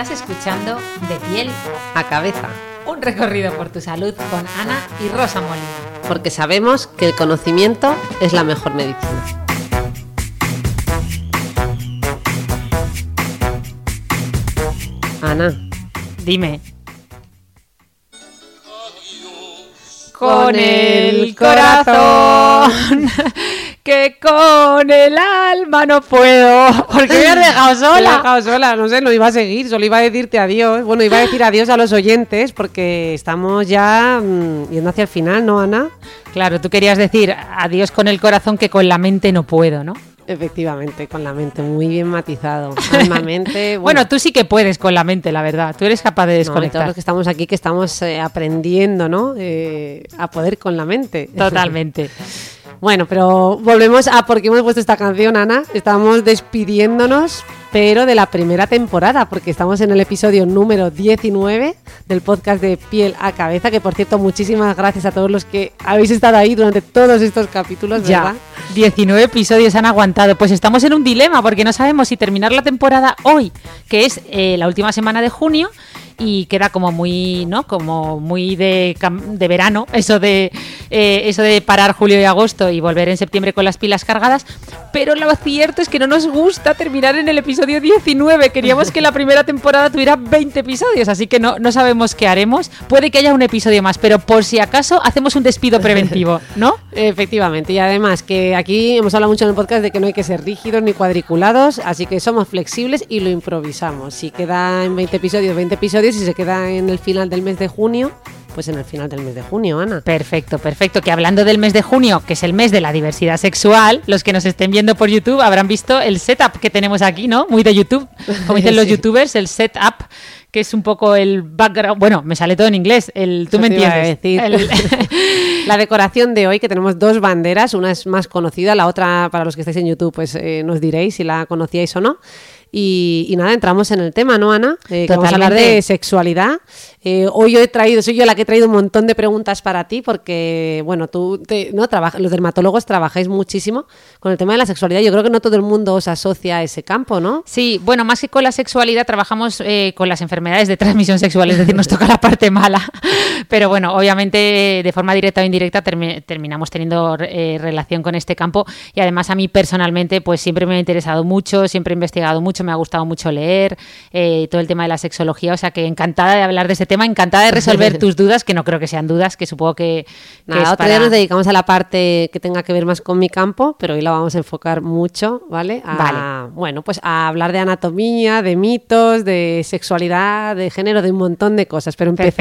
Estás escuchando De piel a cabeza, un recorrido por tu salud con Ana y Rosa Molina. porque sabemos que el conocimiento es la mejor medicina. Ana, Dime. Con el corazón, que con el alma no puedo. Porque me has dejado me he sola. dejado sola, no sé, no iba a seguir, solo iba a decirte adiós. Bueno, iba a decir adiós a los oyentes porque estamos ya mm, yendo hacia el final, ¿no, Ana? Claro, tú querías decir adiós con el corazón, que con la mente no puedo, ¿no? Efectivamente, con la mente muy bien matizado. Mente, Bueno, tú sí que puedes con la mente, la verdad. Tú eres capaz de No, desconectar. todos los que estamos aquí, que estamos eh, aprendiendo, ¿no? Eh, a poder con la mente. Totalmente. Bueno, pero volvemos a por qué hemos puesto esta canción, Ana. Estamos despidiéndonos, pero de la primera temporada, porque estamos en el episodio número 19 del podcast de Piel a Cabeza, que por cierto, muchísimas gracias a todos los que habéis estado ahí durante todos estos capítulos, Ya, ¿verdad? 19 episodios han aguantado. Pues estamos en un dilema porque no sabemos si terminar la temporada hoy, que es eh, la última semana de junio, y queda como muy, ¿no? Como muy de, de verano, eso de, eh, eso de parar julio y agosto y volver en septiembre con las pilas cargadas. Pero lo cierto es que no nos gusta terminar en el episodio 19. Queríamos que la primera temporada tuviera 20 episodios, así que no, no sabemos qué haremos. Puede que haya un episodio más, pero por si acaso hacemos un despido preventivo, ¿no? Efectivamente, y además que aquí hemos hablado mucho en el podcast de que no hay que ser rígidos ni cuadriculados, así que somos flexibles y lo improvisamos. Si queda en 20 episodios, 20 episodios, si se queda en el final del mes de junio, pues en el final del mes de junio, Ana. Perfecto, perfecto. Que hablando del mes de junio, que es el mes de la diversidad sexual, los que nos estén viendo por YouTube habrán visto el setup que tenemos aquí, ¿no? Muy de YouTube. Como dicen los youtubers, el setup, que es un poco el background. Bueno, me sale todo en inglés. El, tú Eso me entiendes. El- La decoración de hoy, que tenemos dos banderas, una es más conocida, la otra, para los que estáis en YouTube, pues eh, nos diréis si la conocíais o no. Y, y nada, entramos en el tema, ¿no, Ana? Eh, que vamos a hablar de sexualidad. Eh, hoy he traído, soy yo la que he traído un montón de preguntas para ti, porque, bueno, tú, te- ¿no? Trabaja- los dermatólogos trabajáis muchísimo con el tema de la sexualidad. Yo creo que no todo el mundo os asocia a ese campo, ¿no? Sí, bueno, más que con la sexualidad, trabajamos eh, con las enfermedades de transmisión sexual, es decir, nos toca la parte mala. Pero bueno, obviamente de forma directa o indirecta termi- terminamos teniendo eh, relación con este campo y además a mí personalmente pues siempre me ha interesado mucho, siempre he investigado mucho, me ha gustado mucho leer eh, todo el tema de la sexología, o sea que encantada de hablar de este tema, encantada de resolver tus dudas, que no creo que sean dudas, que supongo que, que Nada, es otro para- día nos dedicamos a la parte que tenga que ver más con mi campo, pero hoy la vamos a enfocar mucho, ¿vale? A, Vale. Bueno, pues a hablar de anatomía, de mitos, de sexualidad, de género, de un montón de cosas. Pero Perfecto.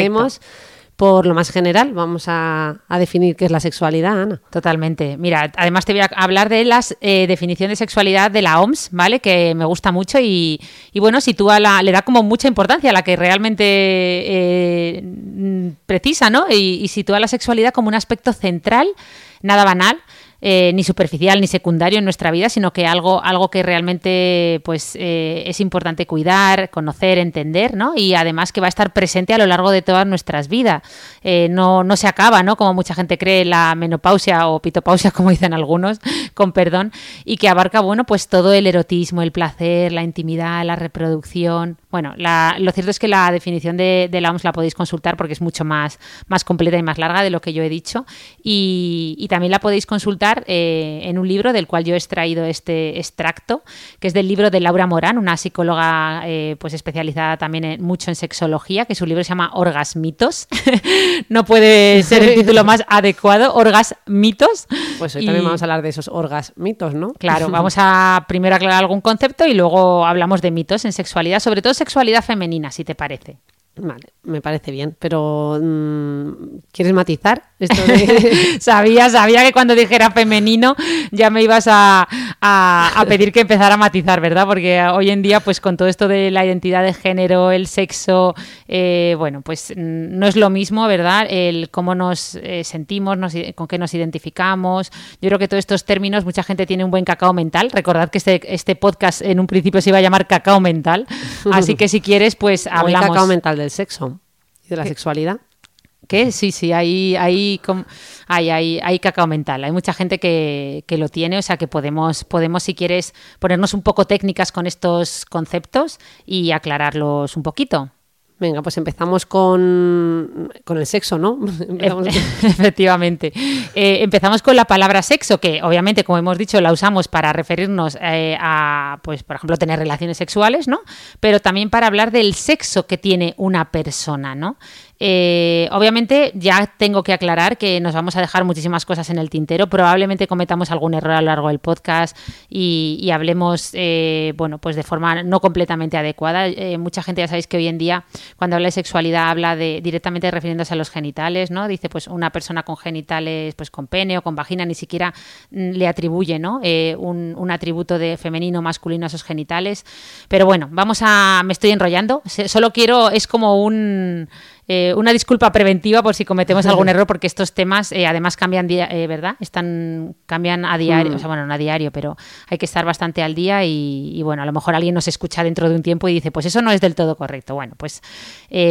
Por lo más general. Vamos a, a definir qué es la sexualidad, Ana. Totalmente. Mira, además te voy a hablar de las eh, definiciones de sexualidad de la OMS, ¿vale? Que me gusta mucho y, y bueno, sitúa la, le da como mucha importancia a la que realmente eh, mm, precisa, ¿no? Y sitúa la sexualidad como un aspecto central, nada banal. Eh, ni superficial ni secundario en nuestra vida, sino que algo, algo que realmente pues, eh, es importante cuidar, conocer, entender, ¿no? Y además que va a estar presente a lo largo de todas nuestras vidas. Eh, no, no se acaba, ¿no? Como mucha gente cree, la menopausia o pitopausia, como dicen algunos, con perdón, y que abarca, bueno, pues todo el erotismo, el placer, la intimidad, la reproducción. Bueno, la- lo cierto es que la definición de, de la OMS la podéis consultar porque es mucho más, más completa y más larga de lo que yo he dicho. Y, y también la podéis consultar eh, en un libro del cual yo he extraído este extracto, que es del libro de Laura Morán, una psicóloga eh, pues especializada también en- mucho en sexología, que su libro se llama Orgasmitos. no puede ser el título más adecuado, Orgasmitos. Pues hoy Y- también vamos a hablar de esos orgasmitos, ¿no? Claro, vamos a primero aclarar algún concepto y luego hablamos de mitos en sexualidad, sobre todo sexualidad femenina, si te parece. Vale, me parece bien, pero mm, ¿quieres matizar esto sabía, sabía que cuando dijera femenino ya me ibas a, pedir que empezara a matizar, ¿verdad? Porque hoy en día, pues con todo esto de la identidad de género, el sexo, eh, bueno, pues mm, no es lo mismo, ¿verdad? El cómo nos eh, sentimos, con qué nos identificamos. Yo creo que todos estos términos, mucha gente tiene un buen cacao mental. Recordad que este, este podcast en un principio se iba a llamar cacao mental. Así que si quieres, pues hablamos. cacao mental del sexo y de la sexualidad. ¿Qué? Sí, sí, hay, hay, hay, hay, hay cacao mental. Hay mucha gente que, que, lo tiene, o sea que podemos, podemos, si quieres, ponernos un poco técnicas con estos conceptos y aclararlos un poquito. Venga, pues empezamos con, el sexo, ¿no? Efectivamente. Eh, empezamos con la palabra sexo, que obviamente, como hemos dicho, la usamos para referirnos eh, a, pues, por ejemplo, tener relaciones sexuales, ¿no? Pero también para hablar del sexo que tiene una persona, ¿no? Eh, obviamente ya tengo que aclarar que nos vamos a dejar muchísimas cosas en el tintero. Probablemente cometamos algún error a lo largo del podcast y, hablemos, eh, bueno, pues de forma no completamente adecuada. Eh, mucha gente ya sabéis que hoy en día cuando habla de sexualidad habla de directamente refiriéndose a los genitales, ¿no? Dice pues una persona con genitales, pues con pene o con vagina, ni siquiera mm, le atribuye, ¿no? Un, un, atributo de femenino masculino a esos genitales. Pero bueno, vamos a, me estoy enrollando. Solo quiero, es como un eh, una disculpa preventiva por si cometemos algún error, porque estos temas eh, además cambian, eh, ¿verdad? Están, cambian a diario, mm. o sea, bueno, no a diario, pero hay que estar bastante al día y, bueno, a lo mejor alguien nos escucha dentro de un tiempo y dice, pues eso no es del todo correcto. Bueno, pues,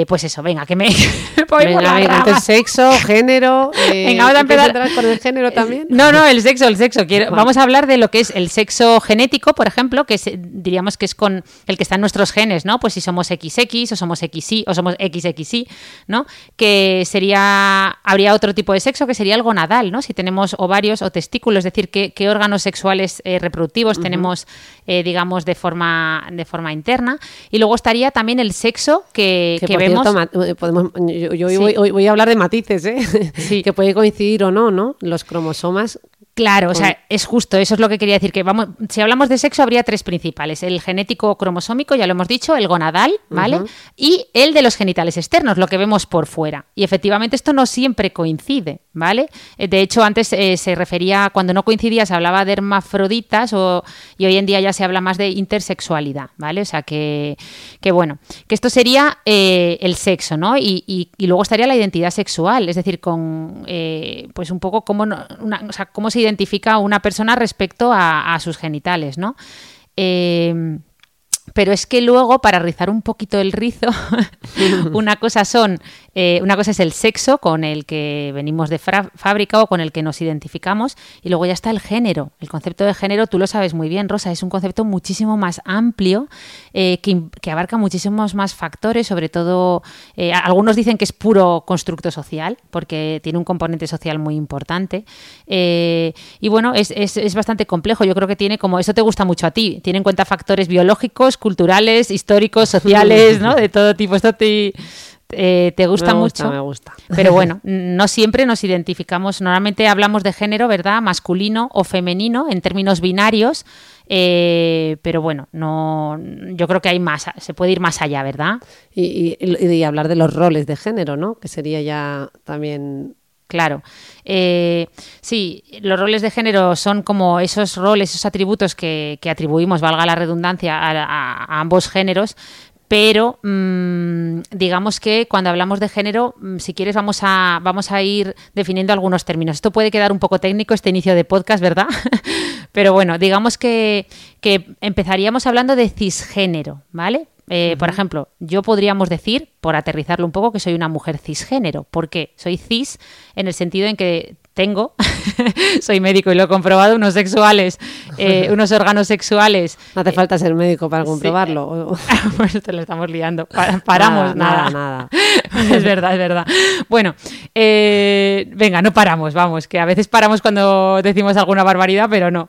pues eso, venga, que me venga, sexo, género. venga, vamos a empezar con el género también. No, no, el sexo, el sexo. Vamos a hablar de lo que es el sexo genético, por ejemplo, que diríamos que es con el que están nuestros genes, ¿no? Pues si somos XX o somos XY o somos XXY ¿no? Que sería, habría otro tipo de sexo que sería el gonadal, ¿no? Si tenemos ovarios o testículos, es decir, qué, qué órganos sexuales eh, reproductivos tenemos, eh, digamos, de forma, de forma interna. Y luego estaría también el sexo que, vemos. Eh, podemos, yo, voy, a hablar de matices, ¿eh? que puede coincidir o no, ¿no? Los cromosomas Claro, o sea, es justo, eso es lo que quería decir, que vamos, si hablamos de sexo habría tres principales, el genético cromosómico, ya lo hemos dicho, el gonadal, ¿vale? Y el de los genitales externos, lo que vemos por fuera. Y efectivamente esto no siempre coincide, ¿vale? Eh, de hecho, antes eh, se refería, cuando no coincidía, se hablaba de hermafroditas o, y hoy en día ya se habla más de intersexualidad, ¿vale? O sea, que, que bueno, que esto sería eh, el sexo, ¿no? Y, y, luego estaría la identidad sexual, es decir, con, pues un poco cómo, una, o sea, cómo se identifica una persona respecto a, sus genitales, ¿no? Eh, pero es que luego, para rizar un poquito el rizo, una cosa son, eh, una cosa es el sexo con el que venimos de fábrica o con el que nos identificamos, y luego ya está el género. El concepto de género, tú lo sabes muy bien, Rosa, es un concepto muchísimo más amplio eh, que, abarca muchísimos más factores, sobre todo, eh, algunos dicen que es puro constructo social, porque tiene un componente social muy importante. y bueno, es, es, es bastante complejo. Yo creo que tiene como, eso te gusta mucho a ti, tiene en cuenta factores biológicos, culturales, históricos, sociales, ¿no? De todo tipo. Esto te, eh, te gusta, mucho. Me gusta. Pero bueno, no siempre nos identificamos. Normalmente hablamos de género, ¿verdad? Masculino o femenino en términos binarios. Eh, pero bueno, no, yo creo que hay más, se puede ir más allá, ¿verdad? Y, y, hablar de los roles de género, ¿no? Que sería ya también Claro. Eh, sí, los roles de género son como esos roles, esos atributos que, atribuimos, valga la redundancia, a, ambos géneros, pero mm, digamos que cuando hablamos de género, mm, si quieres vamos a, vamos a ir definiendo algunos términos. Esto puede quedar un poco técnico, este inicio de podcast, ¿verdad? pero bueno, digamos que, que empezaríamos hablando de cisgénero, ¿vale? Eh, por ejemplo, yo podríamos decir, por aterrizarlo un poco, que soy una mujer cisgénero. ¿Por qué? Soy cis en el sentido en que tengo, soy médico y lo he comprobado, unos sexuales, eh, unos órganos sexuales. No hace falta ser médico para comprobarlo. pues te lo estamos liando. paramos, nada. Nada, es verdad, es verdad. Bueno, eh, venga, no paramos, vamos, que a veces paramos cuando decimos alguna barbaridad, pero no.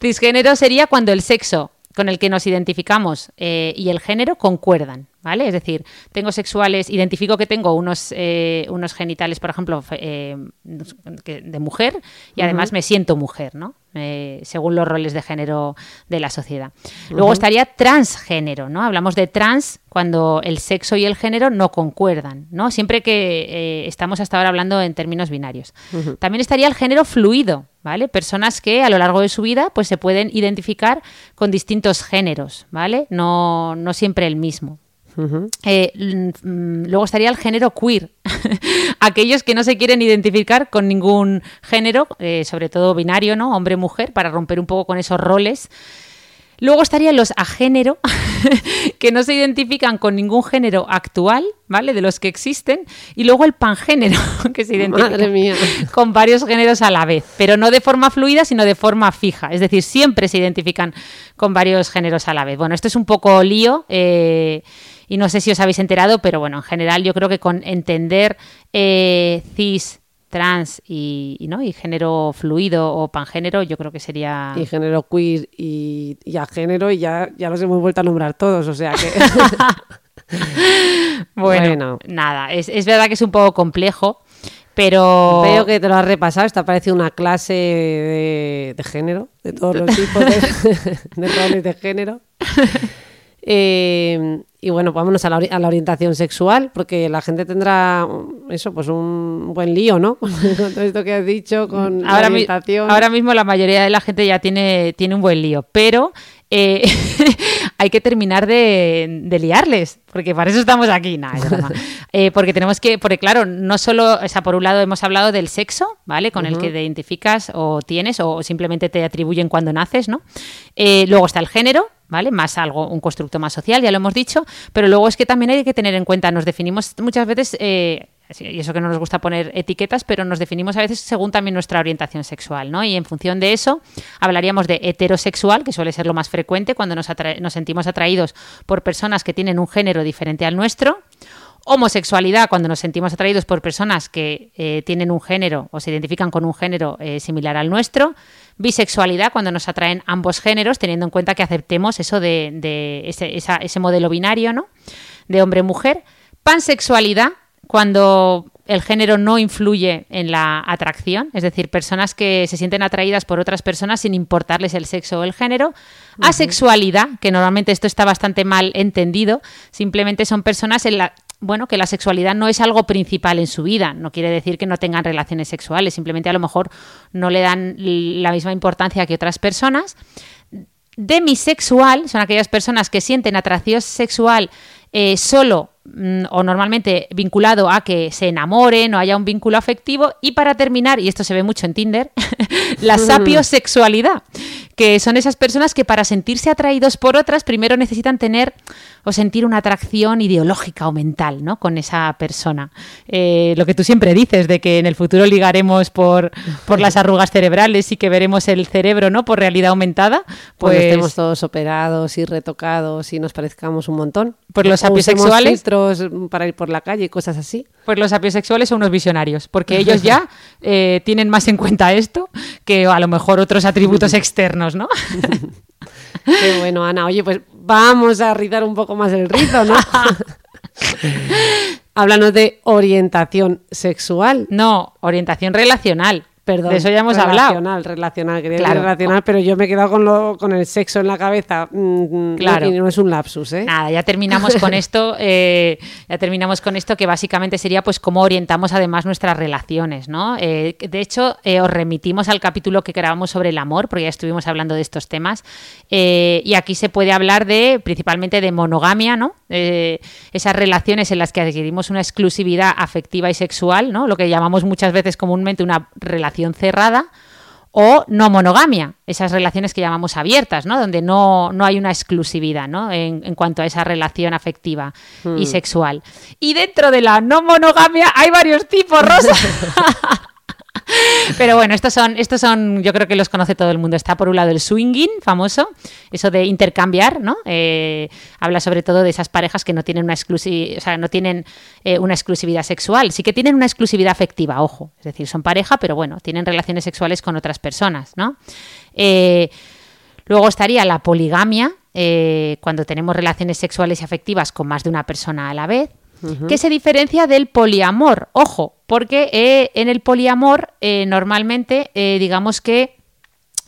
Cisgénero sería cuando el sexo con el que nos identificamos eh, y el género concuerdan, ¿vale? Es decir, tengo sexuales, identifico que tengo unos, eh, unos genitales, por ejemplo, eh, de mujer y además me siento mujer, ¿no? Eh, según los roles de género de la sociedad. Luego estaría transgénero, ¿no? Hablamos de trans cuando el sexo y el género no concuerdan, ¿no? Siempre que estamos hasta ahora hablando en términos binarios. También estaría el género fluido, ¿vale? Personas que a lo largo de su vida pues se pueden identificar con distintos géneros, ¿vale? No, no siempre el mismo. Eh, mm, luego estaría el género queer. Aquellos que no se quieren identificar con ningún género, eh, sobre todo binario, ¿no? Hombre-mujer, para romper un poco con esos roles. Luego estarían los agénero, que no se identifican con ningún género actual, ¿vale? De los que existen. Y luego el pangénero, que se identifica con varios géneros a la vez, pero no de forma fluida, sino de forma fija. Es decir, siempre se identifican con varios géneros a la vez. Bueno, esto es un poco lío. Eh, y no sé si os habéis enterado, pero bueno, en general yo creo que con entender eh, cis, trans y, ¿no? y género fluido o pangénero, yo creo que sería... Y género queer y, y a género y ya, ya los hemos vuelto a nombrar todos, o sea que... bueno, nada, es, es verdad que es un poco complejo, pero... Veo que te lo has repasado, esta parece una clase de, de género, de todos los tipos de, de roles de género. Eh, y bueno, vámonos a la, a la, orientación sexual, porque la gente tendrá eso, pues un buen lío, ¿no? con todo esto que has dicho, con ahora la orientación. Mi, ahora mismo la mayoría de la gente ya tiene, tiene un buen lío, pero eh, hay que terminar de, de, liarles, porque para eso estamos aquí, nada, eh, porque tenemos que, porque claro, no solo, o sea, por un lado hemos hablado del sexo, ¿vale? Con uh -huh. el que te identificas o tienes o simplemente te atribuyen cuando naces, ¿no? Eh, luego está el género, ¿vale? Más algo, un constructo más social, ya lo hemos dicho, pero luego es que también hay que tener en cuenta, nos definimos muchas veces, eh, y eso que no nos gusta poner etiquetas, pero nos definimos a veces según también nuestra orientación sexual, ¿no? Y en función de eso hablaríamos de heterosexual, que suele ser lo más frecuente cuando nos, nos sentimos atraídos por personas que tienen un género diferente al nuestro, homosexualidad cuando nos sentimos atraídos por personas que eh, tienen un género o se identifican con un género eh, similar al nuestro, bisexualidad cuando nos atraen ambos géneros, teniendo en cuenta que aceptemos eso de, de ese, ese, modelo binario, ¿no? De hombre-mujer, pansexualidad cuando el género no influye en la atracción, es decir, personas que se sienten atraídas por otras personas sin importarles el sexo o el género. Uh -huh. Asexualidad, que normalmente esto está bastante mal entendido, simplemente son personas en la bueno, que la sexualidad no es algo principal en su vida. No quiere decir que no tengan relaciones sexuales, simplemente a lo mejor no le dan la misma importancia que otras personas. Demisexual son aquellas personas que sienten atracción sexual eh, solo o normalmente vinculado a que se enamoren o haya un vínculo afectivo. Y para terminar, y esto se ve mucho en Tinder, la sapiosexualidad, que son esas personas que para sentirse atraídos por otras primero necesitan tener o sentir una atracción ideológica o mental ¿no? con esa persona. Eh, lo que tú siempre dices de que en el futuro ligaremos por, por las arrugas cerebrales y que veremos el cerebro ¿no? por realidad aumentada. Pues Cuando estemos todos operados y retocados y nos parezcamos un montón. Pues los sapiosexuales filtros para ir por la calle y cosas así. Pues los sapiosexuales son unos visionarios, porque ellos ya eh, tienen más en cuenta esto que a lo mejor otros atributos externos, ¿no? Qué bueno, Ana. Oye, pues vamos a rizar un poco más el rizo, ¿no? Háblanos de orientación sexual. No, orientación relacional. Perdón, de eso ya hemos relacional, hablado. Relacional, quería claro. relacional, pero yo me he quedado con, lo, con el sexo en la cabeza. Mm, claro. Y no es un lapsus, ¿eh? Nada, ya terminamos con esto. Eh, ya terminamos con esto que básicamente sería pues cómo orientamos además nuestras relaciones, ¿no? Eh, de hecho, eh, os remitimos al capítulo que grabamos sobre el amor, porque ya estuvimos hablando de estos temas. Y aquí se puede hablar de principalmente de monogamia, ¿no? Esas relaciones en las que adquirimos una exclusividad afectiva y sexual, ¿no? Lo que llamamos muchas veces comúnmente una relación cerrada o no monogamia, esas relaciones que llamamos abiertas, ¿no? donde no, no hay una exclusividad ¿no? en, en, cuanto a esa relación afectiva y sexual. Y dentro de la no monogamia hay varios tipos, Rosa. Pero bueno, estos son, estos son, yo creo que los conoce todo el mundo. Está por un lado el swinging, famoso, eso de intercambiar, ¿no? Eh, habla sobre todo de esas parejas que no tienen una exclusividad, o sea, no tienen eh, una exclusividad sexual, sí que tienen una exclusividad afectiva, ojo. Es decir, son pareja, pero bueno, tienen relaciones sexuales con otras personas, ¿no? Eh, luego estaría la poligamia, cuando tenemos relaciones sexuales y afectivas con más de una persona a la vez, que se diferencia del poliamor. Ojo, porque eh, en el poliamor eh, normalmente digamos que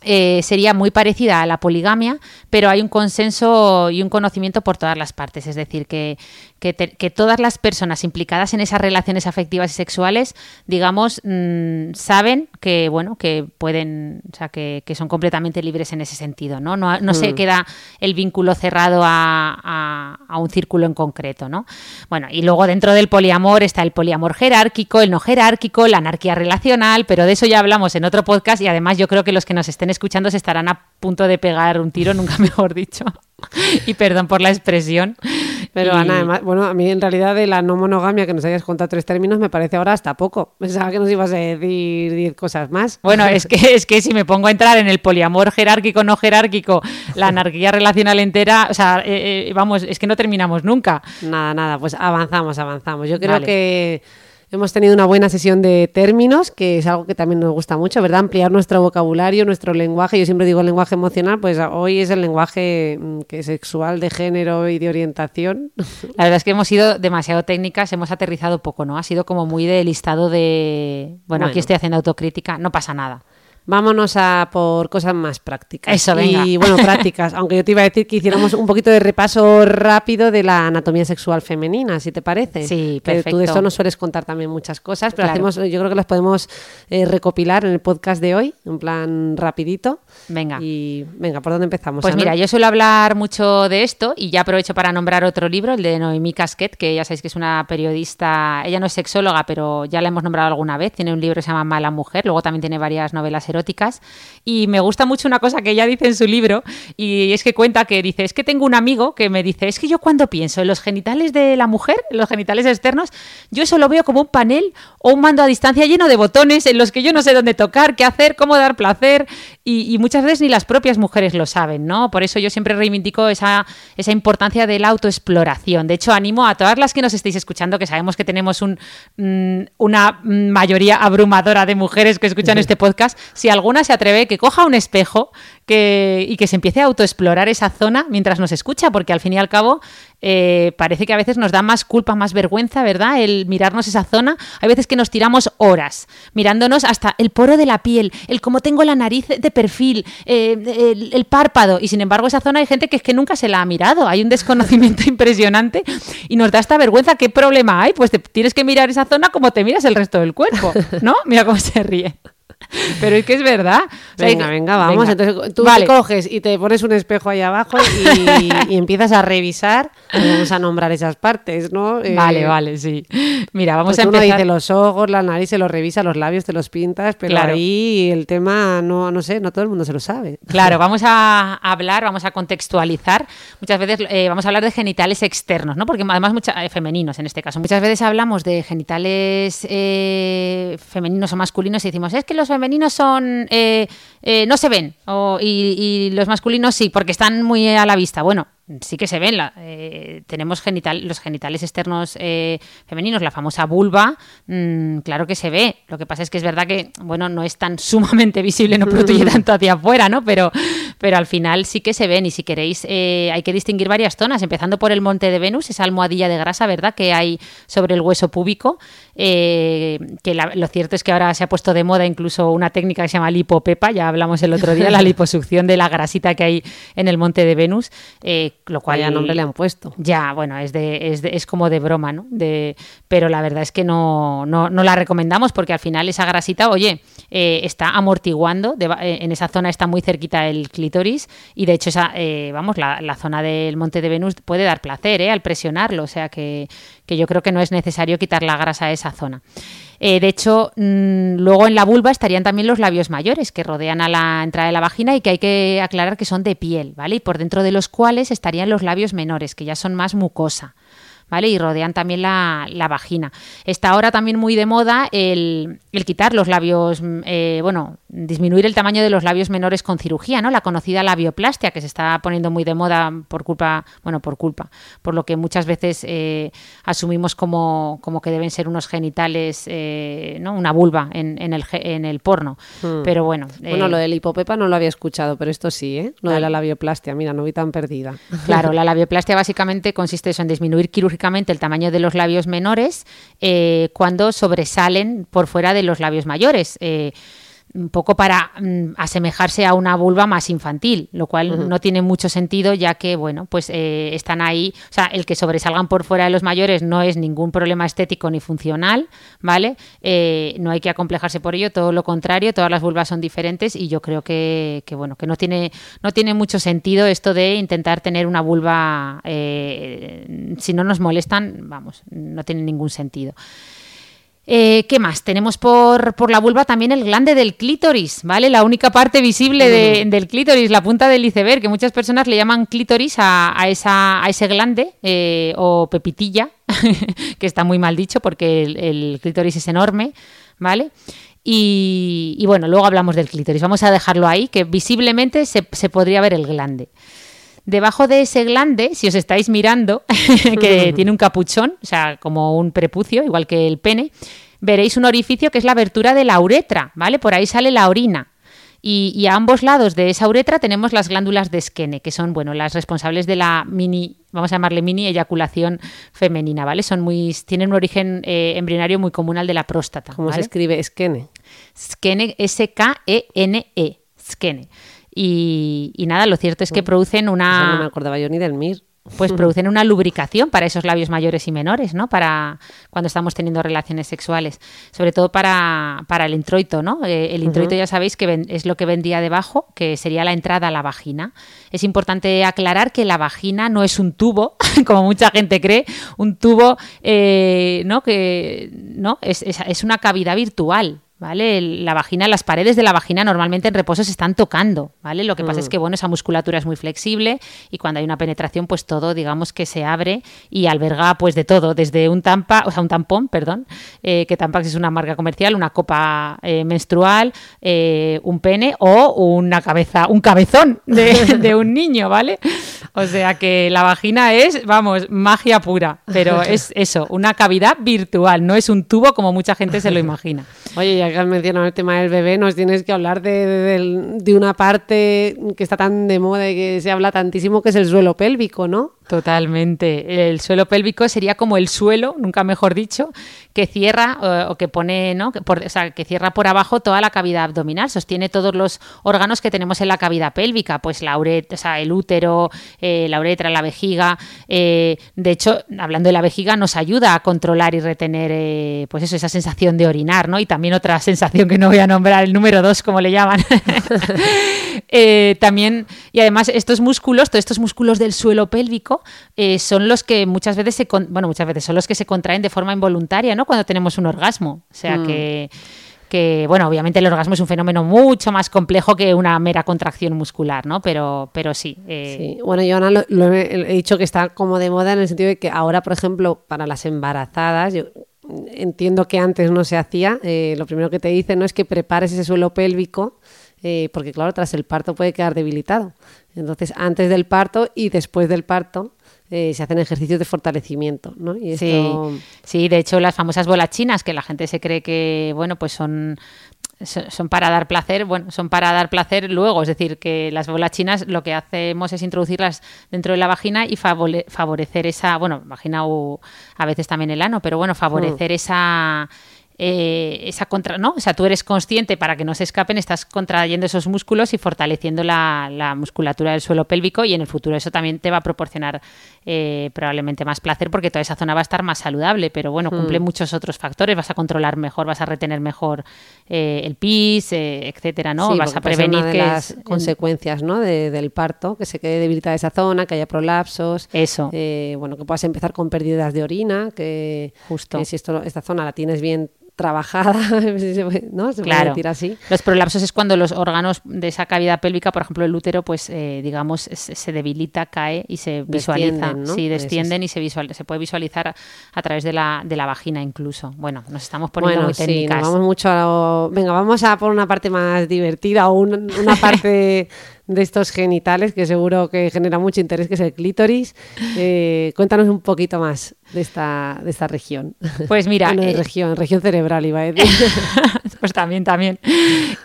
eh, sería muy parecida a la poligamia, pero hay un consenso y un conocimiento por todas las partes. Es decir, que, que, todas las personas implicadas en esas relaciones afectivas y sexuales, digamos, mm, saben que, bueno, que pueden, o sea, que, son completamente libres en ese sentido, ¿no? No, se mm. queda el vínculo cerrado a, a, un círculo en concreto, ¿no? Bueno, y luego dentro del poliamor está el poliamor jerárquico, el no jerárquico, la anarquía relacional, pero de eso ya hablamos en otro podcast y además yo creo que los que nos estén escuchando se estarán a punto de pegar un tiro, nunca mejor dicho. y perdón por la expresión. Pero Ana, además, bueno, a mí en realidad de la no monogamia que nos hayas contado tres términos me parece ahora hasta poco. Pensaba que nos ibas a decir diez cosas más. Bueno, es que, es que si me pongo a entrar en el poliamor jerárquico, no jerárquico, la anarquía relacional entera, o sea, eh, eh, vamos, es que no terminamos nunca. Nada, nada, pues avanzamos, avanzamos. Yo creo que Hemos tenido una buena sesión de términos, que es algo que también nos gusta mucho, ¿verdad? Ampliar nuestro vocabulario, nuestro lenguaje. Yo siempre digo el lenguaje emocional, pues hoy es el lenguaje mm, que sexual, de género y de orientación. La verdad es que hemos sido demasiado técnicas, hemos aterrizado poco, ¿no? Ha sido como muy de listado de, bueno. aquí estoy haciendo autocrítica, no pasa nada vámonos a por cosas más prácticas. Eso, venga. Y bueno, prácticas, aunque yo te iba a decir que hiciéramos un poquito de repaso rápido de la anatomía sexual femenina, si te parece. Sí, perfecto. Que tú de esto nos sueles contar también muchas cosas, pero hacemos, yo creo que las podemos eh, recopilar en el podcast de hoy, en plan rapidito. Venga. Y venga, ¿por dónde empezamos? Pues mira, yo suelo hablar mucho de esto y ya aprovecho para nombrar otro libro, el de Noemí Casquet, que ya sabéis que es una periodista, ella no es sexóloga, pero ya la hemos nombrado alguna vez, tiene un libro que se llama Mala Mujer, luego también tiene varias novelas eróticas y me gusta mucho una cosa que ella dice en su libro y es que cuenta que dice, es que tengo un amigo que me dice, es que yo cuando pienso en los genitales de la mujer, los genitales externos, yo eso lo veo como un panel o un mando a distancia lleno de botones en los que yo no sé dónde tocar, qué hacer, cómo dar placer y, muchas veces ni las propias mujeres lo saben, ¿no? Por eso yo siempre reivindico esa, esa importancia de la autoexploración. De hecho, animo a todas las que nos estéis escuchando, que sabemos que tenemos un, mm, una mayoría abrumadora de mujeres que escuchan este podcast, si alguna se atreve, que coja un espejo y que se empiece a autoexplorar esa zona mientras nos escucha, porque al fin y al cabo eh, parece que a veces nos da más culpa, más vergüenza, ¿verdad? El mirarnos esa zona. Hay veces que nos tiramos horas mirándonos hasta el poro de la piel, el cómo tengo la nariz de perfil, eh, el, párpado. Y sin embargo, esa zona hay gente que es que nunca se la ha mirado. Hay un desconocimiento impresionante y nos da esta vergüenza. ¿Qué problema hay? Pues te tienes que mirar esa zona como te miras el resto del cuerpo, ¿no? Mira cómo se ríe. Pero es que es verdad. venga, venga, vamos. Entonces tú coges y te pones un espejo ahí abajo y, empiezas a revisar. Vamos a nombrar esas partes, ¿no? vale, eh, vale, sí. Mira, vamos pues a empezar. Uno dice los ojos, la nariz, se los revisa, los labios, te los pintas, pero ahí el tema, no, no sé, no todo el mundo se lo sabe. Claro, vamos a hablar, vamos a contextualizar. Muchas veces eh, vamos a hablar de genitales externos, ¿no? Porque además mucha, eh, femeninos en este caso. Muchas veces hablamos de genitales femeninos o masculinos y decimos, es que los femeninos son eh, eh, no se ven y, los masculinos sí, porque están muy a la vista. Bueno, sí que se ven. Eh, tenemos genital, los genitales externos femeninos, la famosa vulva, mm, claro que se ve. Lo que pasa es que es verdad que, bueno, no es tan sumamente visible, no protege tanto hacia afuera, ¿no? Pero, pero al final sí que se ven y si queréis hay que distinguir varias zonas, empezando por el monte de Venus, esa almohadilla de grasa, ¿verdad? Que hay sobre el hueso púbico, que lo cierto es que ahora se ha puesto de moda incluso una técnica que se llama lipopepa, ya hablamos el otro día, la liposucción de la grasita que hay en el monte de Venus, eh, lo cual... ya nombre le han puesto. Ya, bueno, es, de, es, es como de broma, ¿no? De, pero la verdad es que no, no, no la recomendamos porque al final esa grasita, oye, eh, está amortiguando, eh, en esa zona está muy cerquita el y de hecho esa, vamos, la, la, zona del monte de Venus puede dar placer al presionarlo, o sea que, que yo creo que no es necesario quitar la grasa a esa zona. Eh, de hecho, mm, luego en la vulva estarían también los labios mayores que rodean a la entrada de la vagina y que hay que aclarar que son de piel, ¿vale? Y por dentro de los cuales estarían los labios menores, que ya son más mucosa. ¿Vale? Y rodean también la, vagina. Está ahora también muy de moda el, quitar los labios, mm, eh, bueno, disminuir el tamaño de los labios menores con cirugía, ¿no? La conocida labioplastia, que se está poniendo muy de moda por culpa, bueno, por culpa, por lo que muchas veces eh, asumimos como, como, que deben ser unos genitales, eh, ¿no? Una vulva en, en, el, en el porno. Hmm. Pero bueno. Bueno, lo del hipopepa no lo había escuchado, pero esto sí, ¿eh? Lo de la labioplastia, mira, no vi tan perdida. Claro, la labioplastia básicamente consiste eso, en disminuir quirúrgicamente el tamaño de los labios menores cuando sobresalen por fuera de los labios mayores un poco para mm, asemejarse a una vulva más infantil, lo cual no tiene mucho sentido ya que, bueno, pues eh, están ahí, o sea, el que sobresalgan por fuera de los mayores no es ningún problema estético ni funcional, ¿vale? Eh, no hay que acomplejarse por ello, todo lo contrario, todas las vulvas son diferentes y yo creo que, bueno, que no tiene, no tiene mucho sentido esto de intentar tener una vulva, eh, si no nos molestan, vamos, no tiene ningún sentido. Eh, ¿Qué más? Tenemos por, por, la vulva también el glande del clítoris, ¿vale? La única parte visible del clítoris, la punta del iceberg, que muchas personas le llaman clítoris a, esa, a ese glande eh, o pepitilla, que está muy mal dicho porque el, clítoris es enorme, ¿vale? Y, bueno, luego hablamos del clítoris. Vamos a dejarlo ahí, que visiblemente se, se podría ver el glande. Debajo de ese glande, si os estáis mirando, que tiene un capuchón, o sea, como un prepucio, igual que el pene, veréis un orificio que es la abertura de la uretra, ¿vale? Por ahí sale la orina. Y, a ambos lados de esa uretra tenemos las glándulas de Skene, que son, bueno, las responsables de la mini, vamos a llamarle mini eyaculación femenina, ¿vale? Son muy, tienen un origen eh, embrionario muy común al de la próstata. ¿Cómo se escribe Skene? Skene, S-K-E-N-E, Skene. Y, nada, lo cierto es que producen una... no me acordaba yo ni del MIR. Pues producen una lubricación para esos labios mayores y menores, ¿no? Para cuando estamos teniendo relaciones sexuales. Sobre todo para, para el introito, ¿no? Eh, el introito ya sabéis que es lo que vendría debajo, que sería la entrada a la vagina. Es importante aclarar que la vagina no es un tubo, como mucha gente cree, un tubo, eh, ¿no? Que, ¿no? Es, es una cavidad virtual, ¿vale? La vagina, las paredes de la vagina normalmente en reposo se están tocando, ¿vale? Lo que pasa es mm. que, bueno, esa musculatura es muy flexible y cuando hay una penetración, pues todo, digamos, que se abre y alberga, pues, de todo, desde un tampa, o sea, un tampón, perdón, eh, que Tampax es una marca comercial, una copa eh, menstrual, eh, un pene o una cabeza, un cabezón de, de un niño, ¿vale? O sea que la vagina es, vamos, magia pura, pero es eso, una cavidad virtual, no es un tubo como mucha gente se lo imagina. Oye, ya que has mencionado el tema del bebé, nos tienes que hablar de, de, una parte que está tan de moda y que se habla tantísimo, que es el suelo pélvico, ¿no? Totalmente. El suelo pélvico sería como el suelo, nunca mejor dicho, que cierra eh, o, que pone, ¿no? Que, por, o sea, que cierra por abajo toda la cavidad abdominal, sostiene todos los órganos que tenemos en la cavidad pélvica, pues la uretra, o sea, el útero, eh, la uretra, la vejiga. Eh, de hecho, hablando de la vejiga, nos ayuda a controlar y retener, pues eso, esa sensación de orinar, ¿no? Y también sensación que no voy a nombrar, el número dos, como le llaman. también, y además estos músculos, todos estos músculos del suelo pélvico, eh, son los que muchas veces se bueno, muchas veces son los que se contraen de forma involuntaria, ¿no? Cuando tenemos un orgasmo. O sea mm. que que, bueno, obviamente el orgasmo es un fenómeno mucho más complejo que una mera contracción muscular, ¿no? Pero, pero sí. Eh. Bueno, yo Ana lo, he, dicho que está como de moda en el sentido de que ahora, por ejemplo, para las embarazadas, yo entiendo que antes no se hacía, eh, lo primero que te dicen no es que prepares ese suelo pélvico, porque claro, tras el parto puede quedar debilitado. Entonces, antes del parto y después del parto eh, se hacen ejercicios de fortalecimiento, ¿no? Y sí, de hecho las famosas bolas chinas, que la gente se cree que, bueno, pues son son para dar placer, bueno, son para dar placer luego, es decir, que las bolas chinas lo que hacemos es introducirlas dentro de la vagina y favorecer esa, bueno, vagina o a veces también el ano, pero bueno, favorecer mm. esa eh, esa contra, ¿no? O sea, tú eres consciente para que no se escapen, estás contrayendo esos músculos y fortaleciendo la, musculatura del suelo pélvico y en el futuro eso también te va a proporcionar eh, probablemente más placer porque toda esa zona va a estar más saludable, pero bueno, cumple hmm. muchos otros factores, vas a controlar mejor, vas a retener mejor eh, el pis, etcétera, ¿no? vas a prevenir que las consecuencias, ¿no? del parto, que se quede debilitada esa zona, que haya prolapsos, eso, bueno, que puedas empezar con pérdidas de orina, que, justo, si esto, esta zona la tienes bien trabajada, ¿no? Se Claro. puede decir así. Los prolapsos es cuando los órganos de esa cavidad pélvica, por ejemplo el útero, pues eh, digamos se, debilita, cae y se visualiza. Descienden, ¿no? Sí, es. descienden y se visual, se puede visualizar a, través de la, de la vagina incluso. Bueno, nos estamos poniendo Bueno, muy sí, técnicas. nos vamos mucho a lo- Venga, vamos a por una parte más divertida o un- una parte de estos genitales que seguro que genera mucho interés, que es el clítoris. Eh, cuéntanos un poquito más de esta, de esta región. Pues mira, Bueno, de eh, región, región cerebral iba a decir. pues también, también.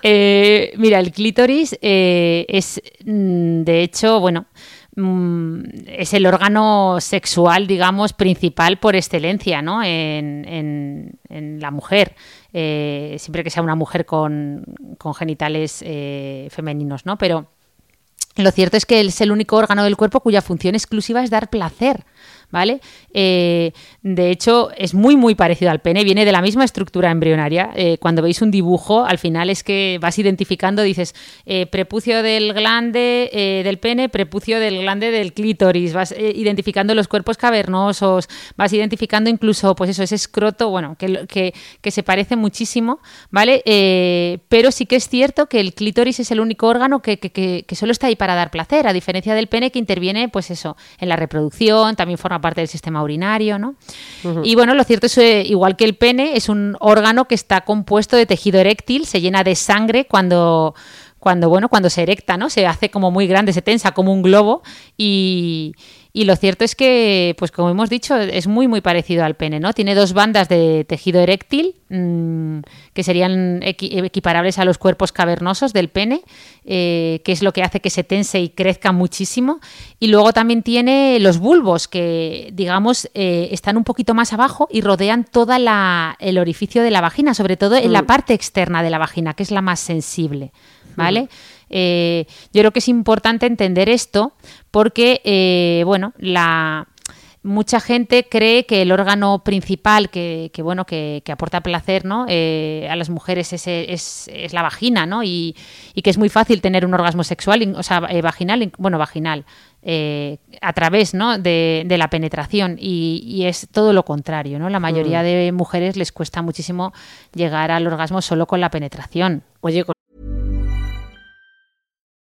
Eh, mira, el clítoris es, mm, de hecho, bueno, mm, es el órgano sexual, digamos, principal por excelencia, ¿no? En, en- en la mujer. Eh, siempre que sea una mujer con, con genitales eh, femeninos, ¿no? Pero lo cierto es que es el único órgano del cuerpo cuya función exclusiva es dar placer, ¿vale? Eh, de hecho, es muy, muy parecido al pene, viene de la misma estructura embrionaria. Eh, cuando veis un dibujo, al final es que vas identificando, dices, eh, prepucio del glande del pene, prepucio del glande del clítoris, vas identificando los cuerpos cavernosos, vas identificando incluso, pues eso, ese escroto, bueno, que, que, que se parece muchísimo, ¿vale? Pero sí que es cierto que el clítoris es el único órgano que- que solo está ahí para dar placer, a diferencia del pene que interviene, pues eso, en la reproducción, también forma parte del sistema urinario, ¿no? Y bueno, lo cierto es que igual que el pene, es un órgano que está compuesto de tejido eréctil, se llena de sangre cuando cuando bueno cuando se erecta no se hace como muy grande se tensa como un globo y, y lo cierto es que pues como hemos dicho es muy muy parecido al pene no tiene dos bandas de tejido eréctil mm, que serían equi- equiparables a los cuerpos cavernosos del pene eh, que es lo que hace que se tense y crezca muchísimo. Y luego también tiene los bulbos que digamos eh, están un poquito más abajo y rodean toda la el orificio de la vagina sobre todo en la parte externa de la vagina que es la más sensible ¿vale? Eh, yo creo que es importante entender esto porque, eh, bueno, la mucha gente cree que el órgano principal que, que, bueno que, que aporta placer ¿no? Eh, a las mujeres es, es- es la vagina ¿no? y, y que es muy fácil tener un orgasmo sexual o sea eh, vaginal in- bueno vaginal eh, a través ¿no? de, de la penetración y, y es todo lo contrario ¿no? la mayoría de mujeres les cuesta muchísimo llegar al orgasmo solo con la penetración Oye, con-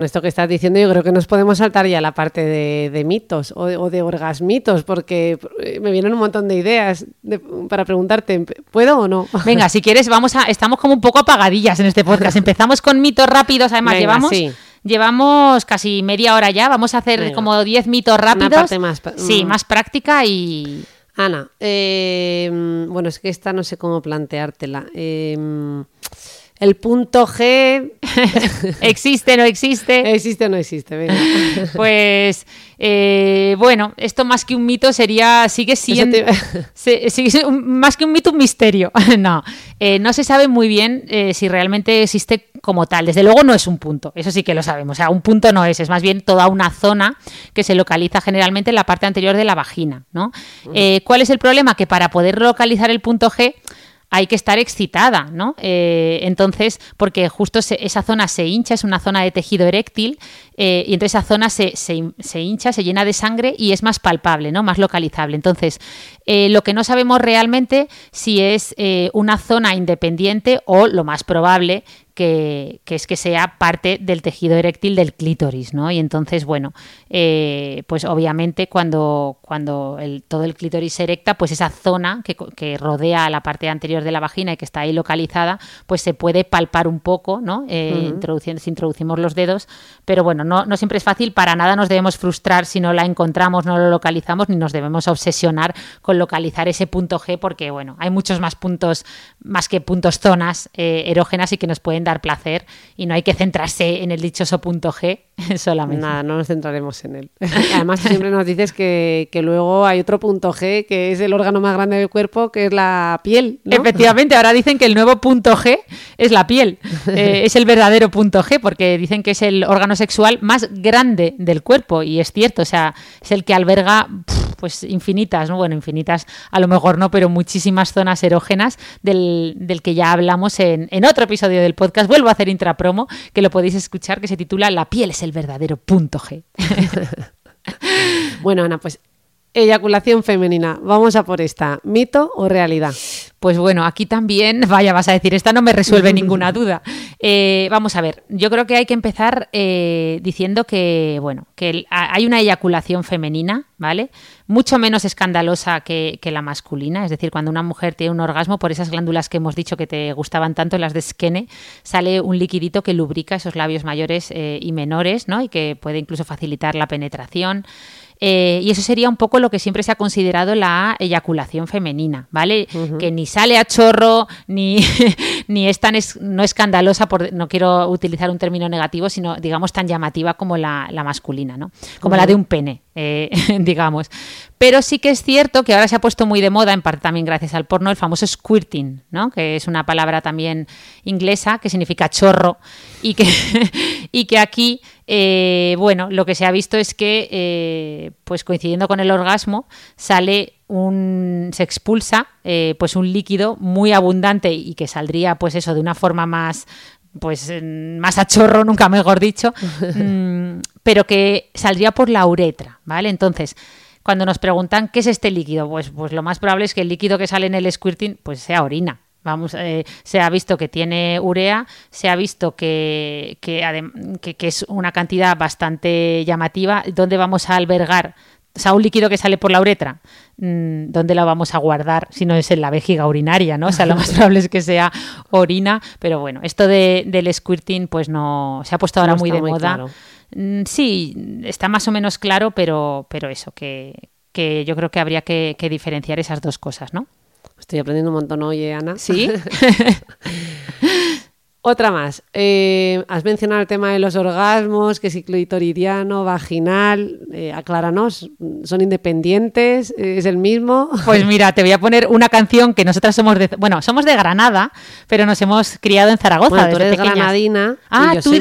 Con esto que estás diciendo, yo creo que nos podemos saltar ya a la parte de, de mitos o, o de orgasmitos, porque eh, me vienen un montón de ideas de- para preguntarte, ¿puedo o no? Venga, si quieres, vamos a. Estamos como un poco apagadillas en este podcast. Empezamos con mitos rápidos. Además, Venga, llevamos. sí. Llevamos casi media hora ya. Vamos a hacer Venga. como 10 mitos rápidos. parte más Sí, mm. más práctica y. Ana, eh, bueno, es que esta no sé cómo planteártela. Eh, el punto G, ¿Existe, no existe? ¿existe o no existe? Venga. Pues eh, bueno, esto más que un mito sería, sigue siendo, te- se- sigue siendo un- más que un mito, un misterio. no, Eh, no se sabe muy bien eh, si realmente existe como tal. Desde luego no es un punto, eso sí que lo sabemos. O sea, un punto no es, es más bien toda una zona que se localiza generalmente en la parte anterior de la vagina. ¿no? ¿Cuál es el problema? Que para poder localizar el punto G hay que estar excitada, ¿no? Eh, entonces, porque justo se- esa zona se hincha, es una zona de tejido eréctil, eh, y entonces esa zona se, se, hincha, se llena de sangre y es más palpable, ¿no? Más localizable. Entonces, eh, lo que no sabemos realmente si es eh, una zona independiente o lo más probable que, es que sea parte del tejido eréctil del clítoris, ¿no? Y entonces, bueno, eh, pues obviamente cuando, cuando el, todo el clítoris se erecta, pues esa zona que, que, rodea la parte anterior de la vagina y que está ahí localizada, pues se puede palpar un poco, ¿no? Eh, introduciendo, si introducimos los dedos, pero bueno, no, siempre es fácil, para nada nos debemos frustrar si no la encontramos, no lo localizamos, ni nos debemos obsesionar con localizar ese punto G, porque bueno, hay muchos más puntos, más que puntos zonas eh, erógenas y que nos pueden dar placer y no hay que centrarse en el dichoso punto G solamente. Nada, no nos centraremos en él. Además, siempre nos dices que, luego hay otro punto G, que es el órgano más grande del cuerpo, que es la piel. Efectivamente, ahora dicen que el nuevo punto G es la piel. Eh, es el verdadero punto G, porque dicen que es el órgano sexual más grande del cuerpo, y es cierto, o sea, es el que alberga pues infinitas, ¿no? Bueno, infinitas a lo mejor no, pero muchísimas zonas erógenas del, del que ya hablamos en, en, otro episodio del podcast. Vuelvo a hacer intrapromo, que lo podéis escuchar, que se titula La piel es el verdadero punto G. bueno, Ana, pues Eyaculación femenina. Vamos a por esta. ¿Mito o realidad? Pues bueno, aquí también, vaya, vas a decir, esta no me resuelve ninguna duda. Eh, vamos a ver, yo creo que hay que empezar eh, diciendo que, bueno, que hay una eyaculación femenina, ¿vale? Mucho menos escandalosa que, la masculina, es decir, cuando una mujer tiene un orgasmo, por esas glándulas que hemos dicho que te gustaban tanto, las de Skene, sale un liquidito que lubrica esos labios mayores eh, y menores, ¿no? Y que puede incluso facilitar la penetración. Eh, y eso sería un poco lo que siempre se ha considerado la eyaculación femenina, ¿vale? Que ni sale a chorro, ni, ni es tan no escandalosa, por, no quiero utilizar un término negativo, sino digamos tan llamativa como la, masculina, ¿no? Como la de un pene, eh, digamos. Pero sí que es cierto que ahora se ha puesto muy de moda, en parte también gracias al porno, el famoso squirting, ¿no? que es una palabra también inglesa que significa chorro y que, y que aquí, eh, bueno, lo que se ha visto es que, eh, pues coincidiendo con el orgasmo, sale un, se expulsa eh, pues un líquido muy abundante y que saldría pues eso de una forma más pues más a chorro, nunca mejor dicho, mm, pero que saldría por la uretra, ¿vale? Entonces, cuando nos preguntan qué es este líquido, pues, pues lo más probable es que el líquido que sale en el squirting pues sea orina. Vamos, eh, se ha visto que tiene urea, se ha visto que, que, que, es una cantidad bastante llamativa. ¿Dónde vamos a albergar? O sea, un líquido que sale por la uretra, ¿dónde lo vamos a guardar si no es en la vejiga urinaria, ¿no? O sea, lo más probable es que sea orina, pero bueno, esto de, del squirting pues no se ha puesto ahora muy de moda. Mm, sí, está más o menos claro, pero, pero eso, que, que yo creo que habría que, que, diferenciar esas dos cosas, ¿no? Estoy aprendiendo un montón hoy, Ana. Sí. Otra más. Eh, has mencionado el tema de los orgasmos, que si clitoridiano, vaginal. Eh, acláranos, ¿son independientes? ¿Es el mismo? Pues mira, te voy a poner una canción que nosotras somos de. Bueno, somos de Granada, pero nos hemos criado en Zaragoza. Bueno, tú eres granadina. Ah, tú,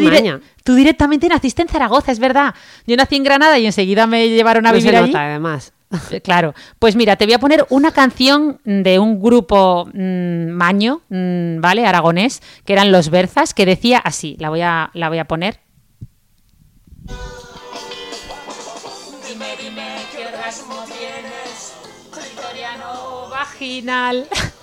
tú directamente naciste en Zaragoza, es verdad. Yo nací en Granada y enseguida me llevaron a vivir allí. además. Eh, claro, pues mira, te voy a poner una canción de un grupo mm, maño, mm, ¿vale? Aragonés, que eran los Berzas, que decía así, la voy a, la voy a poner. Dime, dime, ¿qué orgasmo tienes? vaginal.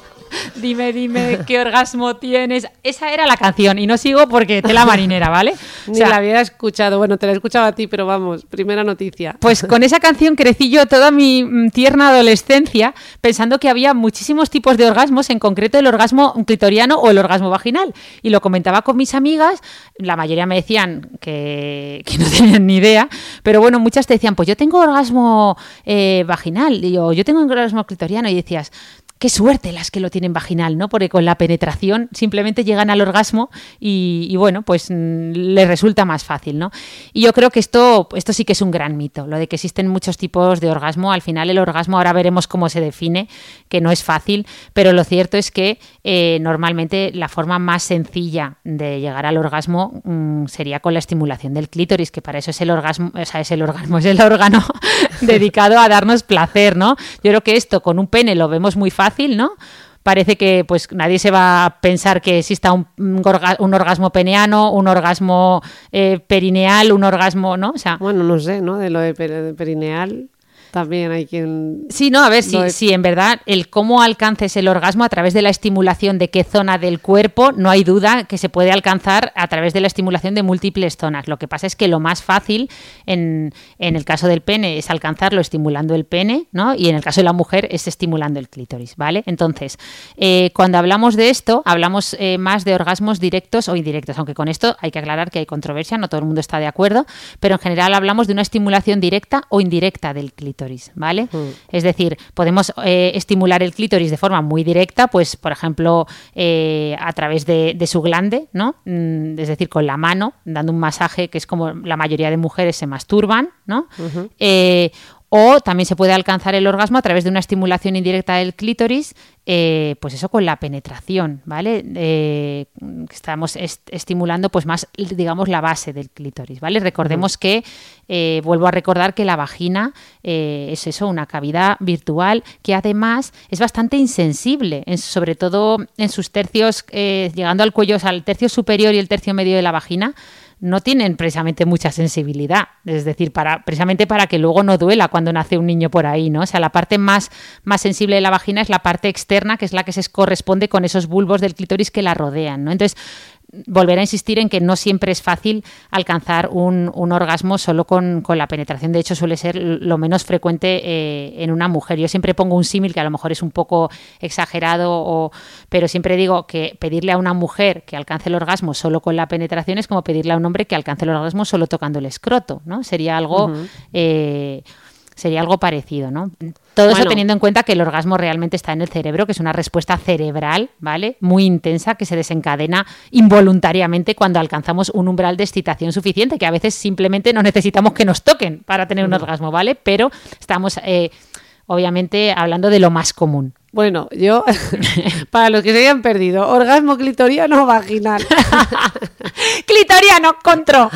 dime, dime qué orgasmo tienes. Esa era la canción y no sigo porque tela marinera, ¿vale? O sea, la había escuchado, bueno, te la he escuchado a ti, pero vamos, primera noticia. Pues con esa canción crecí yo toda mi mm, tierna adolescencia pensando que había muchísimos tipos de orgasmos, en concreto el orgasmo clitoriano o el orgasmo vaginal. Y lo comentaba con mis amigas, la mayoría me decían que, no tenían ni idea, pero bueno, muchas te decían, pues yo tengo orgasmo eh, vaginal, y yo, yo tengo orgasmo clitoriano, y decías, qué suerte las que lo tienen vaginal, ¿no? Porque con la penetración simplemente llegan al orgasmo y, bueno, pues mm, les resulta más fácil, ¿no? Y yo creo que esto, esto sí que es un gran mito, lo de que existen muchos tipos de orgasmo. Al final el orgasmo, ahora veremos cómo se define, que no es fácil, pero lo cierto es que eh, normalmente la forma más sencilla de llegar al orgasmo mm, sería con la estimulación del clítoris, que para eso es el orgasmo, o sea, es el orgasmo, es el órgano dedicado a darnos placer, ¿no? Yo creo que esto con un pene lo vemos muy fácil fácil, ¿no? parece que pues nadie se va a pensar que exista un, un orga- un orgasmo peneano, un orgasmo eh, perineal, un orgasmo, ¿no? O sea, Bueno, no sé, ¿no? De lo de perineal también hay quien... Sí, no, a ver, si, si en verdad el cómo alcances el orgasmo a través de la estimulación de qué zona del cuerpo, no hay duda que se puede alcanzar a través de la estimulación de múltiples zonas. Lo que pasa es que lo más fácil en, en el caso del pene es alcanzarlo estimulando el pene, ¿no? Y en el caso de la mujer es estimulando el clítoris, ¿vale? Entonces, eh, cuando hablamos de esto, hablamos eh, más de orgasmos directos o indirectos, aunque con esto hay que aclarar que hay controversia, no todo el mundo está de acuerdo, pero en general hablamos de una estimulación directa o indirecta del clítoris, ¿vale? Es decir, podemos eh, estimular el clítoris de forma muy directa, pues, por ejemplo, eh, a través de, de su glande, ¿no? Mm, Es decir, con la mano, dando un masaje, que es como la mayoría de mujeres se masturban, ¿no? Eh, o también se puede alcanzar el orgasmo a través de una estimulación indirecta del clítoris, eh, pues eso con la penetración, ¿vale? Eh, estamos est- estimulando pues más, digamos, la base del clítoris, ¿vale? Recordemos que, eh, vuelvo a recordar que la vagina es eso, una cavidad virtual que además es bastante insensible, en- sobre todo en sus tercios, llegando al cuello, o sea, al tercio superior y el tercio medio de la vagina, no tienen precisamente mucha sensibilidad, es decir, para, precisamente para que luego no duela cuando nace un niño por ahí, ¿no? O sea, la parte más, más sensible de la vagina es la parte externa, que es la que se corresponde con esos bulbos del clítoris que la rodean, ¿no? Entonces, volver a insistir en que no siempre es fácil alcanzar un, un orgasmo solo con, con la penetración. De hecho, suele ser lo menos frecuente eh, en una mujer. Yo siempre pongo un símil que a lo mejor es un poco exagerado, o, pero siempre digo que pedirle a una mujer que alcance el orgasmo solo con la penetración es como pedirle a un hombre que alcance el orgasmo solo tocando el escroto, ¿no? Sería algo... eh, sería algo parecido, ¿no? Todo eso Bueno. teniendo en cuenta que el orgasmo realmente está en el cerebro, que es una respuesta cerebral, ¿vale? Muy intensa, que se desencadena involuntariamente cuando alcanzamos un umbral de excitación suficiente, que a veces simplemente no necesitamos que nos toquen para tener un orgasmo, ¿vale? Pero estamos, eh, obviamente, hablando de lo más común. Bueno, yo, para los que se hayan perdido, orgasmo clitoriano vaginal. clitoriano, contro.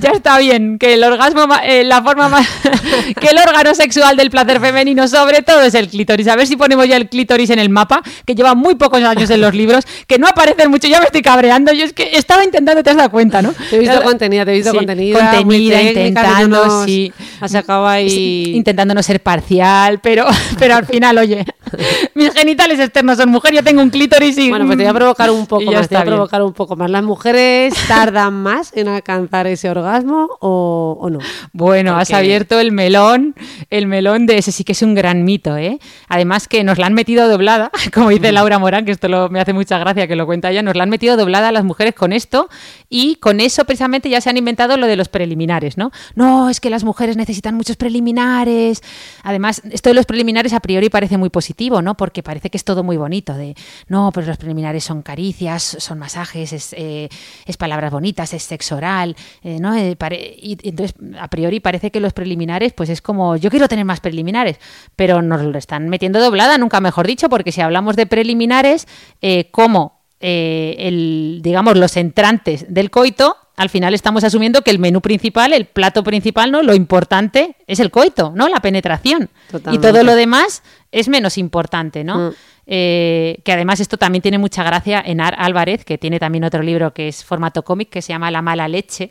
Ya está bien, que el orgasmo, eh, la forma más, que el órgano sexual del placer femenino sobre todo es el clítoris. A ver si ponemos ya el clítoris en el mapa, que lleva muy pocos años en los libros, que no aparecen mucho, ya me estoy cabreando. Yo es que estaba intentando, te has dado cuenta, ¿no? Te he visto contenida, te he visto Sí, contenida. contenida, intentando, sí. Has sacado ahí... Sí, intentando no ser parcial, pero, pero al final, oye, mis genitales externos son mujer, yo tengo un clítoris y... Bueno, pues te voy a provocar un poco más, te voy a bien. provocar un poco más. ¿Las mujeres tardan más en alcanzar ese orgasmo o, o no? Bueno, has abierto el melón, el melón de ese sí que es un gran mito, ¿eh? Además que nos la han metido doblada, como dice Laura Morán, que esto lo- me hace mucha gracia que lo cuenta ella, nos la han metido doblada a las mujeres con esto y con eso precisamente ya se han inventado lo de los preliminares, ¿no? No, es que las mujeres necesitan muchos preliminares. Además, esto de los preliminares a priori parece muy positivo, ¿no? Porque parece que es todo muy bonito, de, no, pero los preliminares son caricias, son masajes, es, eh, es palabras bonitas, es sexo oral, eh, ¿no? Eh, y entonces, a priori parece que los preliminares, pues es como, yo quiero tener más preliminares, pero nos lo están metiendo doblada, nunca mejor dicho, porque si hablamos de preliminares, como el, digamos, los entrantes del coito, al final estamos asumiendo que el menú principal, el plato principal, ¿no? Lo importante es el coito, ¿no? La penetración. Y todo lo demás es menos importante, ¿no? Mm. Eh, que además esto también tiene mucha gracia en Ar Álvarez, que tiene también otro libro que es formato cómic, que se llama La mala leche.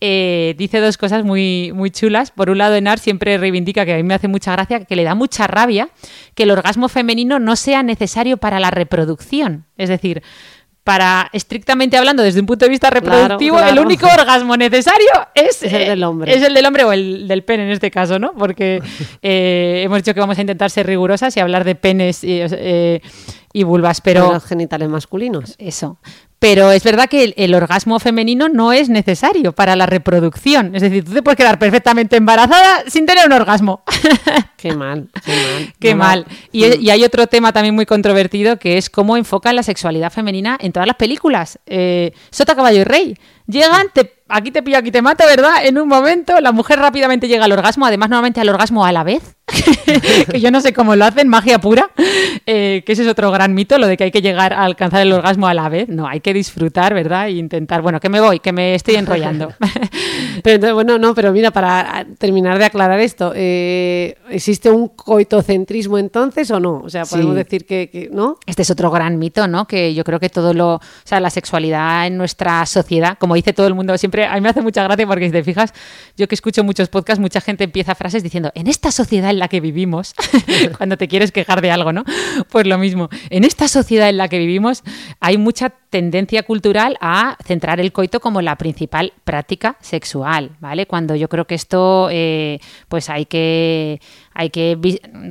Eh, dice dos cosas muy, muy chulas. Por un lado, Enar siempre reivindica, que a mí me hace mucha gracia, que le da mucha rabia que el orgasmo femenino no sea necesario para la reproducción. Es decir, para estrictamente hablando, desde un punto de vista reproductivo, el claro. único orgasmo necesario es, Es el del hombre. Es el del hombre o el del pene en este caso, ¿no? Porque eh, hemos dicho que vamos a intentar ser rigurosas y hablar de penes eh, y vulvas, Pero... los genitales masculinos. eso. Pero es verdad que el, el orgasmo femenino no es necesario para la reproducción. Es decir, tú te puedes quedar perfectamente embarazada sin tener un orgasmo. Qué mal, qué mal. Qué No, mal. Y, y hay otro tema también muy controvertido que es cómo enfocan la sexualidad femenina en todas las películas. Eh, Sota, caballo y rey. Llegan, te, aquí te pillo, aquí te mato, ¿verdad? En un momento la mujer rápidamente llega al orgasmo, además normalmente al orgasmo a la vez. que yo no sé cómo lo hacen, magia pura, eh, que ese es otro gran mito, lo de que hay que llegar a alcanzar el orgasmo a la vez. No, hay que disfrutar, ¿verdad? E intentar, bueno, que me voy, que me estoy enrollando. pero bueno, no, pero mira, para terminar de aclarar esto, eh, ¿existe un coitocentrismo entonces o no? O sea, podemos decir que, ¿no? Este es otro gran mito, ¿no? Que yo creo que todo lo, o sea, la sexualidad en nuestra sociedad, como dice todo el mundo siempre, a mí me hace mucha gracia porque si te fijas, yo que escucho muchos podcasts, mucha gente empieza frases diciendo, en esta sociedad en la que vivimos, cuando te quieres quejar de algo, ¿no? Pues lo mismo, en esta sociedad en la que vivimos hay mucha tendencia cultural a centrar el coito como la principal práctica sexual, ¿vale? Cuando yo creo que esto, eh, pues hay que, hay que,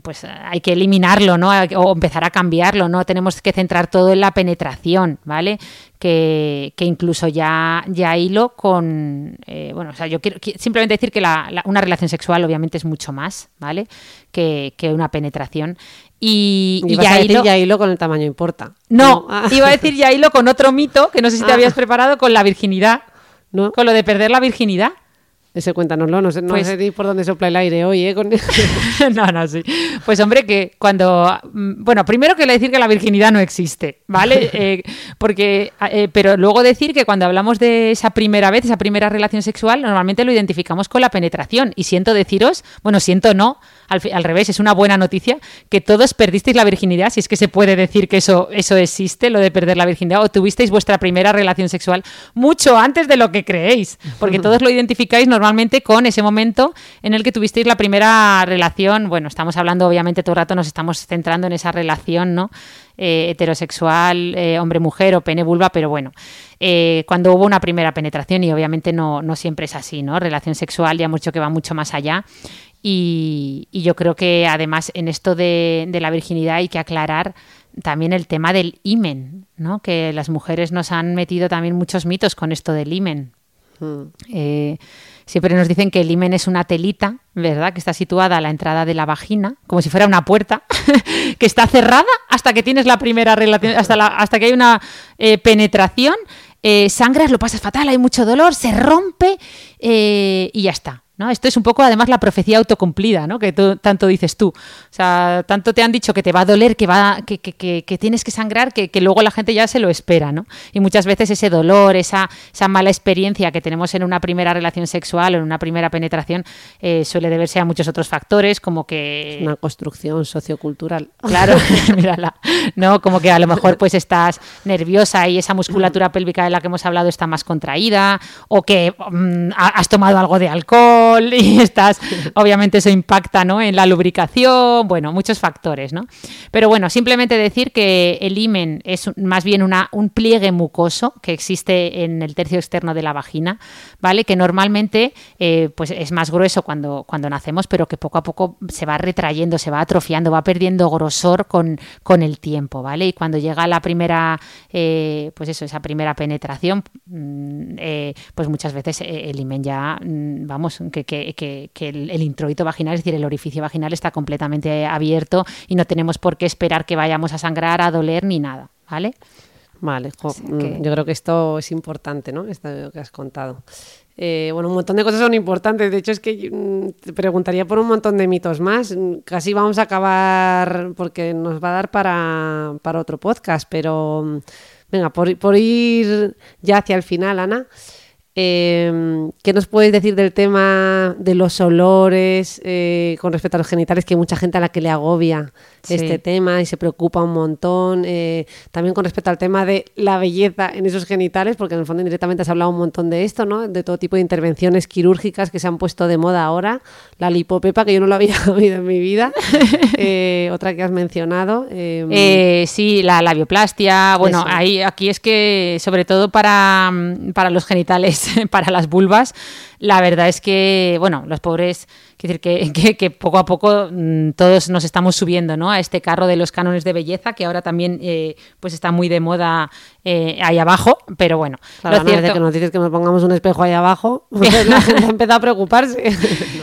pues hay que eliminarlo, ¿no? O empezar a cambiarlo, ¿no? Tenemos que centrar todo en la penetración, ¿vale? Que, incluso ya, ya hilo con, eh, bueno, o sea, yo quiero simplemente decir que una relación sexual obviamente es mucho más, ¿vale? Que, que una penetración. Y, y, ya, hilo, ya hilo con el tamaño importa. No, iba a decir ya hilo con otro mito que no sé si te ah. habías preparado con la virginidad. ¿No? Con lo de perder la virginidad. Ese cuéntanoslo, no sé, no pues sé por dónde sopla el aire hoy, ¿eh? no, no, sí. Pues hombre, que cuando... Mm, bueno, primero que decir que la virginidad no existe, ¿vale? Eh, porque... Eh, pero luego decir que cuando hablamos de esa primera vez, esa primera relación sexual, normalmente lo identificamos con la penetración. Y siento deciros, bueno, siento no, al, revés, es una buena noticia que todos perdisteis la virginidad, si es que se puede decir que eso, eso existe, lo de perder la virginidad, o tuvisteis vuestra primera relación sexual mucho antes de lo que creéis, porque todos lo identificáis normalmente con ese momento en el que tuvisteis la primera relación, bueno, estamos hablando obviamente todo el rato, nos estamos centrando en esa relación, ¿no? Eh, heterosexual, eh, hombre-mujer o pene-vulva, pero bueno, eh, cuando hubo una primera penetración y obviamente no, no siempre es así, ¿no? Relación sexual ya mucho que va mucho más allá y, yo creo que además en esto de, la virginidad hay que aclarar también el tema del imen, ¿no? que las mujeres nos han metido también muchos mitos con esto del imen. Eh, siempre nos dicen que el imen es una telita, ¿verdad? Que está situada a la entrada de la vagina, como si fuera una puerta, que está cerrada hasta que tienes la primera relación, hasta, hasta que hay una eh, penetración, eh, sangras, lo pasas fatal, hay mucho dolor, se rompe y ya está. ¿No? Esto es un poco además la profecía autocumplida, ¿no? que tanto dices tú. O sea, tanto te han dicho que te va a doler, que, va, que, que, que tienes que sangrar, que, luego la gente ya se lo espera. ¿no? Y muchas veces ese dolor, esa, esa mala experiencia que tenemos en una primera relación sexual o en una primera penetración eh, suele deberse a muchos otros factores, como que... Es una construcción sociocultural. Claro, mírala. ¿no? Como que a lo mejor pues estás nerviosa y esa musculatura pélvica de la que hemos hablado está más contraída, o que mm, has tomado algo de alcohol, y estás, obviamente eso impacta ¿no? en la lubricación, bueno, muchos factores, ¿no? Pero bueno, simplemente decir que el himen es más bien una, un pliegue mucoso que existe en el tercio externo de la vagina, ¿vale? Que normalmente eh, pues es más grueso cuando, cuando nacemos, pero que poco a poco se va retrayendo, se va atrofiando, va perdiendo grosor con, con el tiempo, ¿vale? Y cuando llega la primera, eh, pues eso, esa primera penetración, mm, eh, pues muchas veces el himen ya, mm, vamos, que que, el, introito vaginal, es decir, el orificio vaginal está completamente abierto y no tenemos por qué esperar que vayamos a sangrar, a doler ni nada, ¿vale? Vale, mm, yo creo que esto es importante, ¿no? Esto que has contado. Eh, bueno, un montón de cosas son importantes. De hecho, es que mm, te preguntaría por un montón de mitos más. Casi vamos a acabar porque nos va a dar para, otro podcast, pero mm, venga, por, por ir ya hacia el final, Ana. Eh, ¿Qué nos puedes decir del tema de los olores eh, con respecto a los genitales? Que hay mucha gente a la que le agobia este tema y se preocupa un montón. Eh, también con respecto al tema de la belleza en esos genitales, porque en el fondo indirectamente has hablado un montón de esto, ¿no? De todo tipo de intervenciones quirúrgicas que se han puesto de moda ahora. La lipopepa, que yo no lo había oído en mi vida. Eh, otra que has mencionado. Em, sí, la labioplastia. Bueno, ahí, aquí es que, sobre todo para, para los genitales, para las vulvas, la verdad es que, bueno, los pobres decir, que, que, poco a poco mm, todos nos estamos subiendo ¿no? a este carro de los cánones de belleza, que ahora también eh, pues está muy de moda eh, ahí abajo, pero bueno. Claro, lo cierto... que nos dices que nos pongamos un espejo ahí abajo, pues la gente empieza a preocuparse.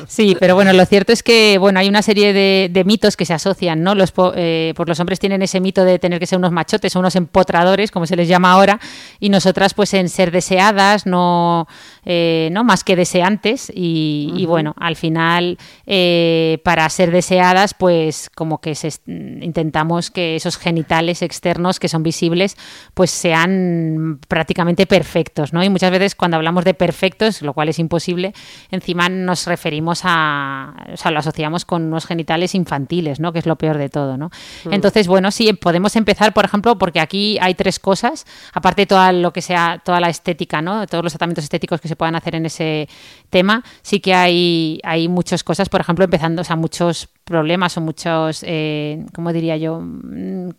sí, pero bueno, lo cierto es que bueno hay una serie de, mitos que se asocian, ¿no? Los, eh, pues los hombres tienen ese mito de tener que ser unos machotes o unos empotradores, como se les llama ahora, y nosotras pues en ser deseadas, no, no más que deseantes, y, y bueno, al final eh, para ser deseadas, pues como que se, intentamos que esos genitales externos que son visibles, pues sean prácticamente perfectos, ¿no? Y muchas veces cuando hablamos de perfectos, lo cual es imposible, encima nos referimos a, o sea, lo asociamos con unos genitales infantiles, ¿no? Que es lo peor de todo, ¿no? Mm. Entonces, bueno, sí, podemos empezar, por ejemplo, porque aquí hay tres cosas, aparte de todo lo que sea, toda la estética, ¿no? Todos los tratamientos estéticos que se puedan hacer en ese tema, sí que hay, hay cosas, por ejemplo, empezando, o sea, muchos problemas o muchos, eh, ¿cómo diría yo? Mm,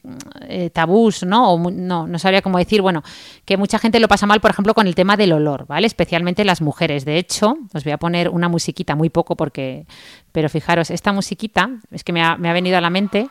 eh, tabús, ¿no? O, no, no sabría cómo decir, bueno, que mucha gente lo pasa mal, por ejemplo, con el tema del olor, ¿vale? Especialmente las mujeres. De hecho, os voy a poner una musiquita, muy poco porque, pero fijaros, esta musiquita, es que me ha, me ha venido a la mente,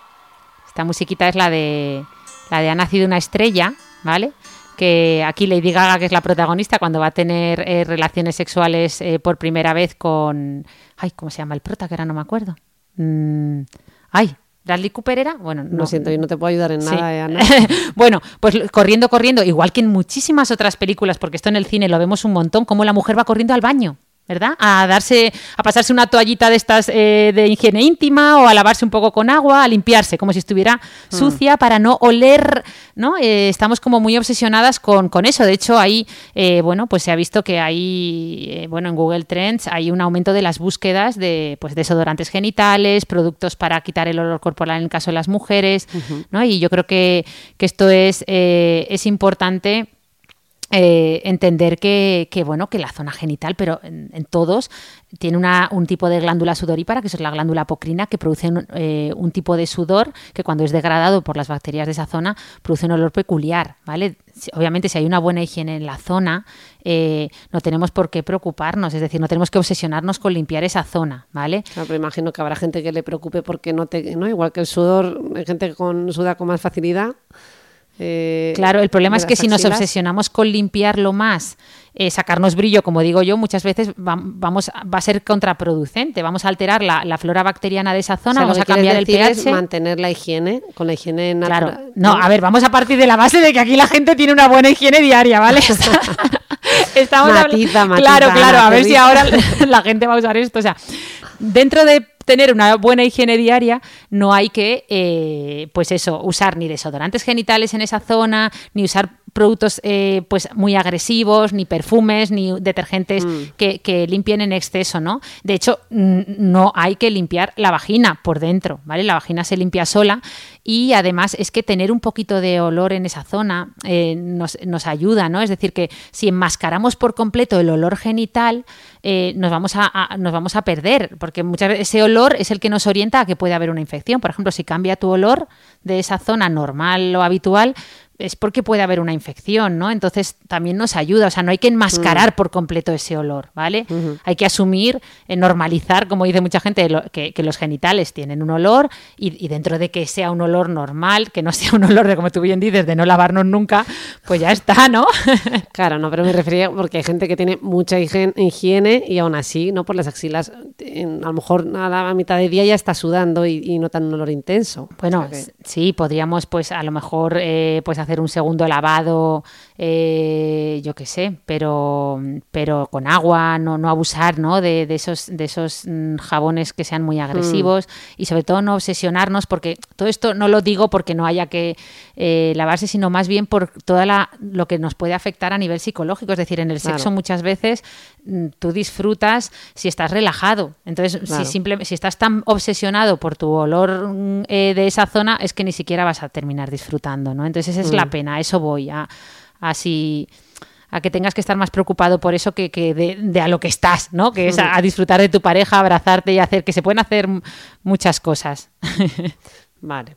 esta musiquita es la de, la de Ha nacido una estrella, ¿vale? Que aquí Lady Gaga, que es la protagonista, cuando va a tener eh, relaciones sexuales eh, por primera vez con... Ay, ¿cómo se llama el prota? Que ahora no me acuerdo. Mm, ay, Bradley Cooper era, bueno, no. Lo siento, yo no te puedo ayudar en nada. bueno, pues corriendo, corriendo, igual que en muchísimas otras películas, porque esto en el cine lo vemos un montón, como la mujer va corriendo al baño. ¿Verdad? A darse, a pasarse una toallita de estas eh, de higiene íntima o a lavarse un poco con agua, a limpiarse, como si estuviera mm. sucia para no oler, ¿no? Eh, estamos como muy obsesionadas con, con eso. De hecho, ahí, eh, bueno, pues se ha visto que hay, bueno, en Google Trends hay un aumento de las búsquedas de, pues, desodorantes genitales, productos para quitar el olor corporal en el caso de las mujeres, ¿no? Y yo creo que, que esto es, es importante eh, entender que, bueno, que la zona genital, pero en, todos, tiene una, un tipo de glándula sudorípara, que es la glándula apocrina, que produce eh, un, tipo de sudor que cuando es degradado por las bacterias de esa zona, produce un olor peculiar, ¿vale? Obviamente, si hay una buena higiene en la zona, eh, no tenemos por qué preocuparnos, es decir, no tenemos que obsesionarnos con limpiar esa zona, ¿vale? imagino que habrá gente que le preocupe porque no te, ¿no? Igual que el sudor, hay gente que con, suda con más facilidad eh, claro, el problema es que si nos obsesionamos con limpiarlo más, eh, sacarnos brillo, como digo yo, muchas veces va, vamos, va a ser contraproducente. Vamos a alterar la, flora bacteriana de esa zona, vamos a cambiar el pH. Es mantener la higiene, con la higiene natural. Claro, no, a ver, vamos a partir de la base de que aquí la gente tiene una buena higiene diaria, ¿vale? Estamos matiza, claro, claro, a ver si ahora la gente va a usar esto. O sea, dentro de tener una buena higiene diaria, no hay que, eh, pues eso, usar ni desodorantes genitales en esa zona, ni usar productos eh, pues muy agresivos, ni perfumes, ni detergentes mm. que, limpien en exceso, ¿no? De hecho, no hay que limpiar la vagina por dentro, ¿vale? La vagina se limpia sola y además es que tener un poquito de olor en esa zona eh, nos, nos, ayuda, ¿no? Es decir, que si enmascaramos por completo el olor genital, eh, nos, vamos a, nos vamos a perder, porque muchas veces ese olor es el que nos orienta a que puede haber una infección. Por ejemplo, si cambia tu olor de esa zona normal o habitual, es porque puede haber una infección, ¿no? Entonces también nos ayuda, o sea, no hay que enmascarar mm. por completo ese olor, ¿vale? Hay que asumir, eh, normalizar, como dice mucha gente, que, los genitales tienen un olor y, dentro de que sea un olor normal, que no sea un olor de, como tú bien dices, de no lavarnos nunca, pues ya está, ¿no? claro, no, pero me refería porque hay gente que tiene mucha higiene y aún así, ¿no? Por las axilas, a lo mejor a la mitad de día ya está sudando y, no tan un olor intenso. Bueno, sí, podríamos pues a lo mejor eh, pues hacer un segundo lavado, eh, yo qué sé, pero, pero con agua, no, no abusar ¿no? De, esos, de esos mm, jabones que sean muy agresivos mm. y sobre todo no obsesionarnos, porque todo esto no lo digo porque no haya que eh, lavarse, sino más bien por toda la, lo que nos puede afectar a nivel psicológico. Es decir, en el sexo muchas veces mm, tú disfrutas si estás relajado. Entonces, si, simple, si estás tan obsesionado por tu olor eh, de esa zona, es que ni siquiera vas a terminar disfrutando. ¿no? Entonces, esa es la pena, a eso voy. A, así a que tengas que estar más preocupado por eso que, de, a lo que estás, ¿no? Que es a, disfrutar de tu pareja, abrazarte y hacer que se pueden hacer muchas cosas. vale.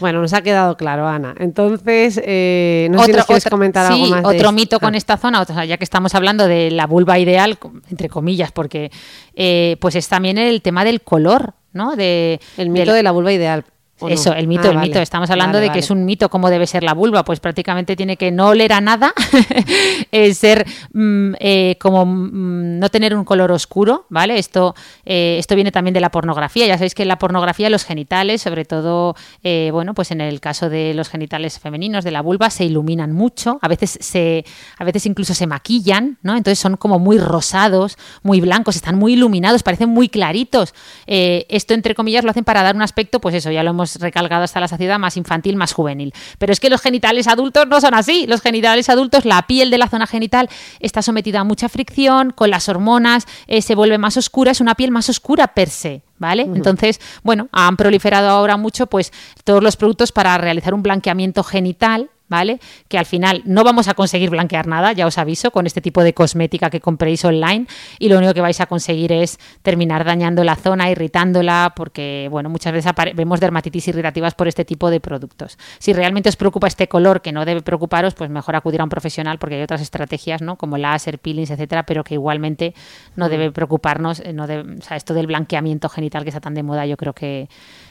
Bueno, nos ha quedado claro, Ana. Entonces, eh, no sé si quieres comentar algo más. Otro mito con ah. esta zona, ya que estamos hablando de la vulva ideal, entre comillas, porque eh, pues es también el tema del color, ¿no? De, el mito de la vulva ideal. Eso, el mito, Ah, el vale. mito. Estamos hablando Vale, de que vale. es un mito cómo debe ser la vulva. Pues prácticamente tiene que no oler a nada, eh, ser mm, eh, como mm, no tener un color oscuro, ¿vale? Esto, eh, esto viene también de la pornografía. Ya sabéis que en la pornografía los genitales, sobre todo, eh, bueno, pues en el caso de los genitales femeninos de la vulva, se iluminan mucho. A veces se, a veces incluso se maquillan, ¿no? Entonces son como muy rosados, muy blancos, están muy iluminados, parecen muy claritos. Esto, entre comillas, lo hacen para dar un aspecto, pues eso, ya lo hemos recalcado hasta la saciedad, más infantil, más juvenil. Pero es que los genitales adultos no son así. Los genitales adultos, la piel de la zona genital está sometida a mucha fricción, con las hormonas eh, se vuelve más oscura, es una piel más oscura per se. ¿Vale? Entonces, bueno, han proliferado ahora mucho pues todos los productos para realizar un blanqueamiento genital, ¿vale? Que al final no vamos a conseguir blanquear nada, ya os aviso, con este tipo de cosmética que compréis online y lo único que vais a conseguir es terminar dañando la zona, irritándola, porque, bueno, muchas veces vemos dermatitis irritativas por este tipo de productos. Si realmente os preocupa este color, que no debe preocuparos, pues mejor acudir a un profesional porque hay otras estrategias, ¿no? Como láser, peelings, etcétera, pero que igualmente no debe preocuparnos, eh, no debe- o sea, esto del blanqueamiento genital que está tan de moda, yo creo que,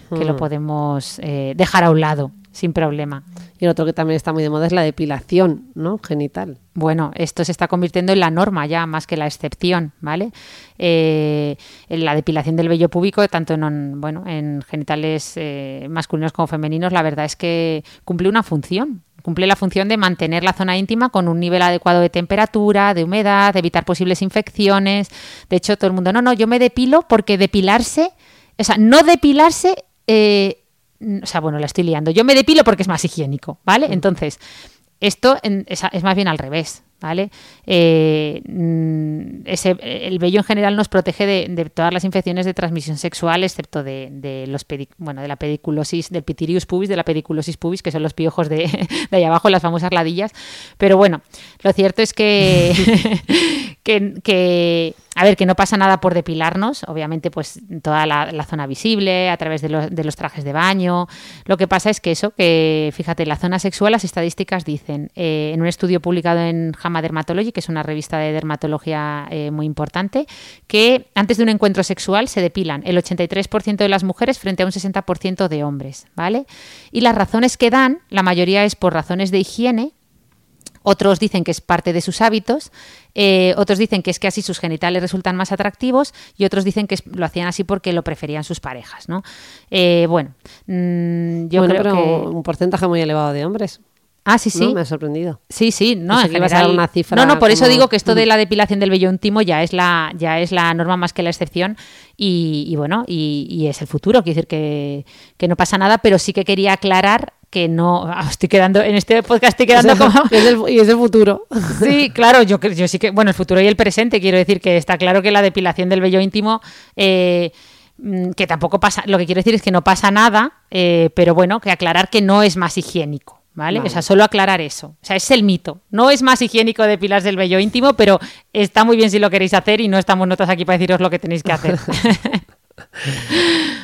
que lo podemos eh, dejar a un lado sin problema. Y otro que también está muy de moda es la depilación, ¿no? Genital. Bueno, esto se está convirtiendo en la norma ya, más que la excepción, ¿vale? Eh, en la depilación del vello púbico, tanto en, bueno, en genitales eh, masculinos como femeninos, la verdad es que cumple una función. Cumple la función de mantener la zona íntima con un nivel adecuado de temperatura, de humedad, de evitar posibles infecciones. De hecho, todo el mundo, no, no, yo me depilo porque depilarse, o sea, no depilarse eh, o sea, bueno, la estoy liando. Yo me depilo porque es más higiénico, ¿vale? Entonces, esto en- es, es más bien al revés, ¿vale? Eh, mm, ese- el vello en general nos protege de, de todas las infecciones de transmisión sexual, excepto de, de los pedi- bueno, de la pediculosis, del pitirius pubis, de la pediculosis pubis, que son los piojos de, de ahí abajo, las famosas ladillas. Pero bueno, lo cierto es que, que, que, a ver, que no pasa nada por depilarnos, obviamente pues toda la, la zona visible, a través de los, de los trajes de baño. Lo que pasa es que eso, que fíjate, la zona sexual, las estadísticas dicen, eh, en un estudio publicado en Dermatology, que es una revista de dermatología eh, muy importante, que antes de un encuentro sexual se depilan el 83% de las mujeres frente a un 60% de hombres, ¿vale? Y las razones que dan, la mayoría es por razones de higiene, otros dicen que es parte de sus hábitos, eh, otros dicen que es que así sus genitales resultan más atractivos y otros dicen que lo hacían así porque lo preferían sus parejas, ¿no? Eh, bueno, mm, yo bueno, creo pero que... un porcentaje muy elevado de hombres. Ah, sí, ¿no? sí. Me ha sorprendido. Sí, sí, no, en ibas a dar general- una cifra No, no, por eso digo que esto de Mm. la depilación del vello íntimo ya es la, ya es la norma más que la excepción y, y bueno, y, y es el futuro, quiero decir que, que no pasa nada, pero sí que quería aclarar que no, ah, estoy quedando, en este podcast estoy quedando como... y, es el, y es el futuro. Sí, claro, yo, yo sí que, bueno, el futuro y el presente, quiero decir que está claro que la depilación del vello íntimo, eh, mm, que tampoco pasa, lo que quiero decir es que no pasa nada, eh, pero bueno, que aclarar que no es más higiénico. ¿Vale? Vale. O sea, solo aclarar eso. O sea, es el mito. No es más higiénico depilarse el vello íntimo, pero está muy bien si lo queréis hacer y no estamos nosotros aquí para deciros lo que tenéis que hacer.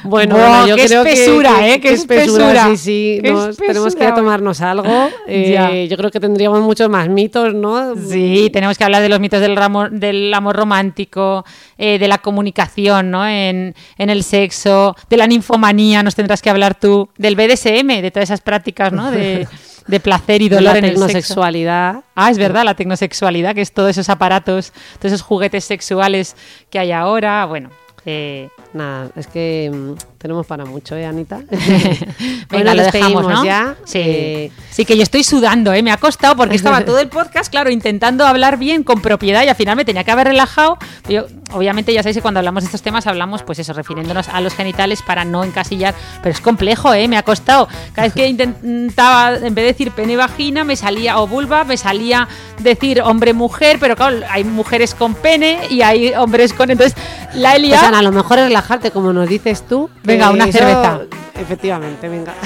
Bueno, Ana, yo qué creo que- espesura, que, ¿eh? Qué que espesura, espesura. Sí, sí, Qué nos- tenemos que tomarnos algo. Eh, Ya. Yo creo que tendríamos muchos más mitos, ¿no? Sí, tenemos que hablar de los mitos del, ramo- del amor romántico, eh, de la comunicación ¿no? en, en el sexo, de la ninfomanía, nos tendrás que hablar tú, del BDSM, de todas esas prácticas ¿no? de, de placer y dolor la en tecnosexualidad. Ah, es verdad, la tecnosexualidad, que es todos esos aparatos, todos esos juguetes sexuales que hay ahora. Bueno, eh, Nada, es que mm, tenemos para mucho, ¿eh, Anita? Venga, Bueno, lo dejamos, ¿no? ya. Sí. Eh, sí, que yo estoy sudando, ¿eh? Me ha costado porque estaba todo el podcast, claro, intentando hablar bien, con propiedad y al final me tenía que haber relajado. Yo, obviamente, ya sabéis que cuando hablamos de estos temas hablamos, pues eso, refiriéndonos a los genitales para no encasillar. Pero es complejo, ¿eh? Me ha costado. Cada vez que intentaba, en vez de decir pene vagina, me salía, o vulva, me salía decir hombre-mujer, pero claro, hay mujeres con pene y hay hombres con. Entonces, la he Pues. Ana, a lo mejor es relajarte, como nos dices tú. Venga, una cerveza. Efectivamente, venga.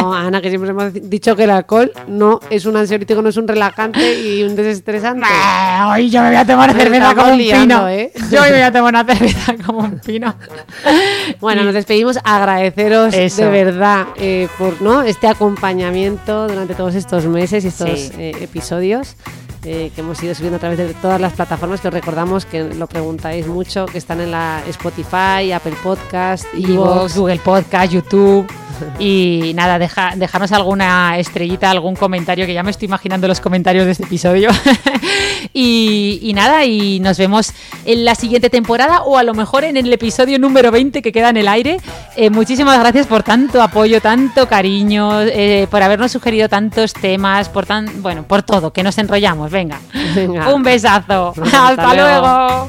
No, Ana, que siempre hemos dicho que el alcohol no es un ansiolítico, no es un relajante y un desestresante. Hoy yo me voy a tomar Nos cerveza como un liando, pino. ¿eh? Yo hoy me voy a tomar una cerveza como un pino. Bueno, nos despedimos, agradeceros Eso. de verdad eh, por ¿no? este acompañamiento durante todos estos meses y estos Sí. eh, episodios eh, que hemos ido subiendo a través de todas las plataformas que os recordamos que lo preguntáis mucho, que están en la Spotify, Apple Podcast, Evox, Google Podcast, YouTube. Y nada, deja, dejarnos alguna estrellita, algún comentario, que ya me estoy imaginando los comentarios de este episodio. y, nada, y nos vemos en la siguiente temporada o a lo mejor en el episodio número 20 que queda en el aire. Eh, muchísimas gracias por tanto apoyo, tanto cariño, eh, por habernos sugerido tantos temas, por tan, bueno, por todo, que nos enrollamos. Venga, un besazo. Hasta, luego.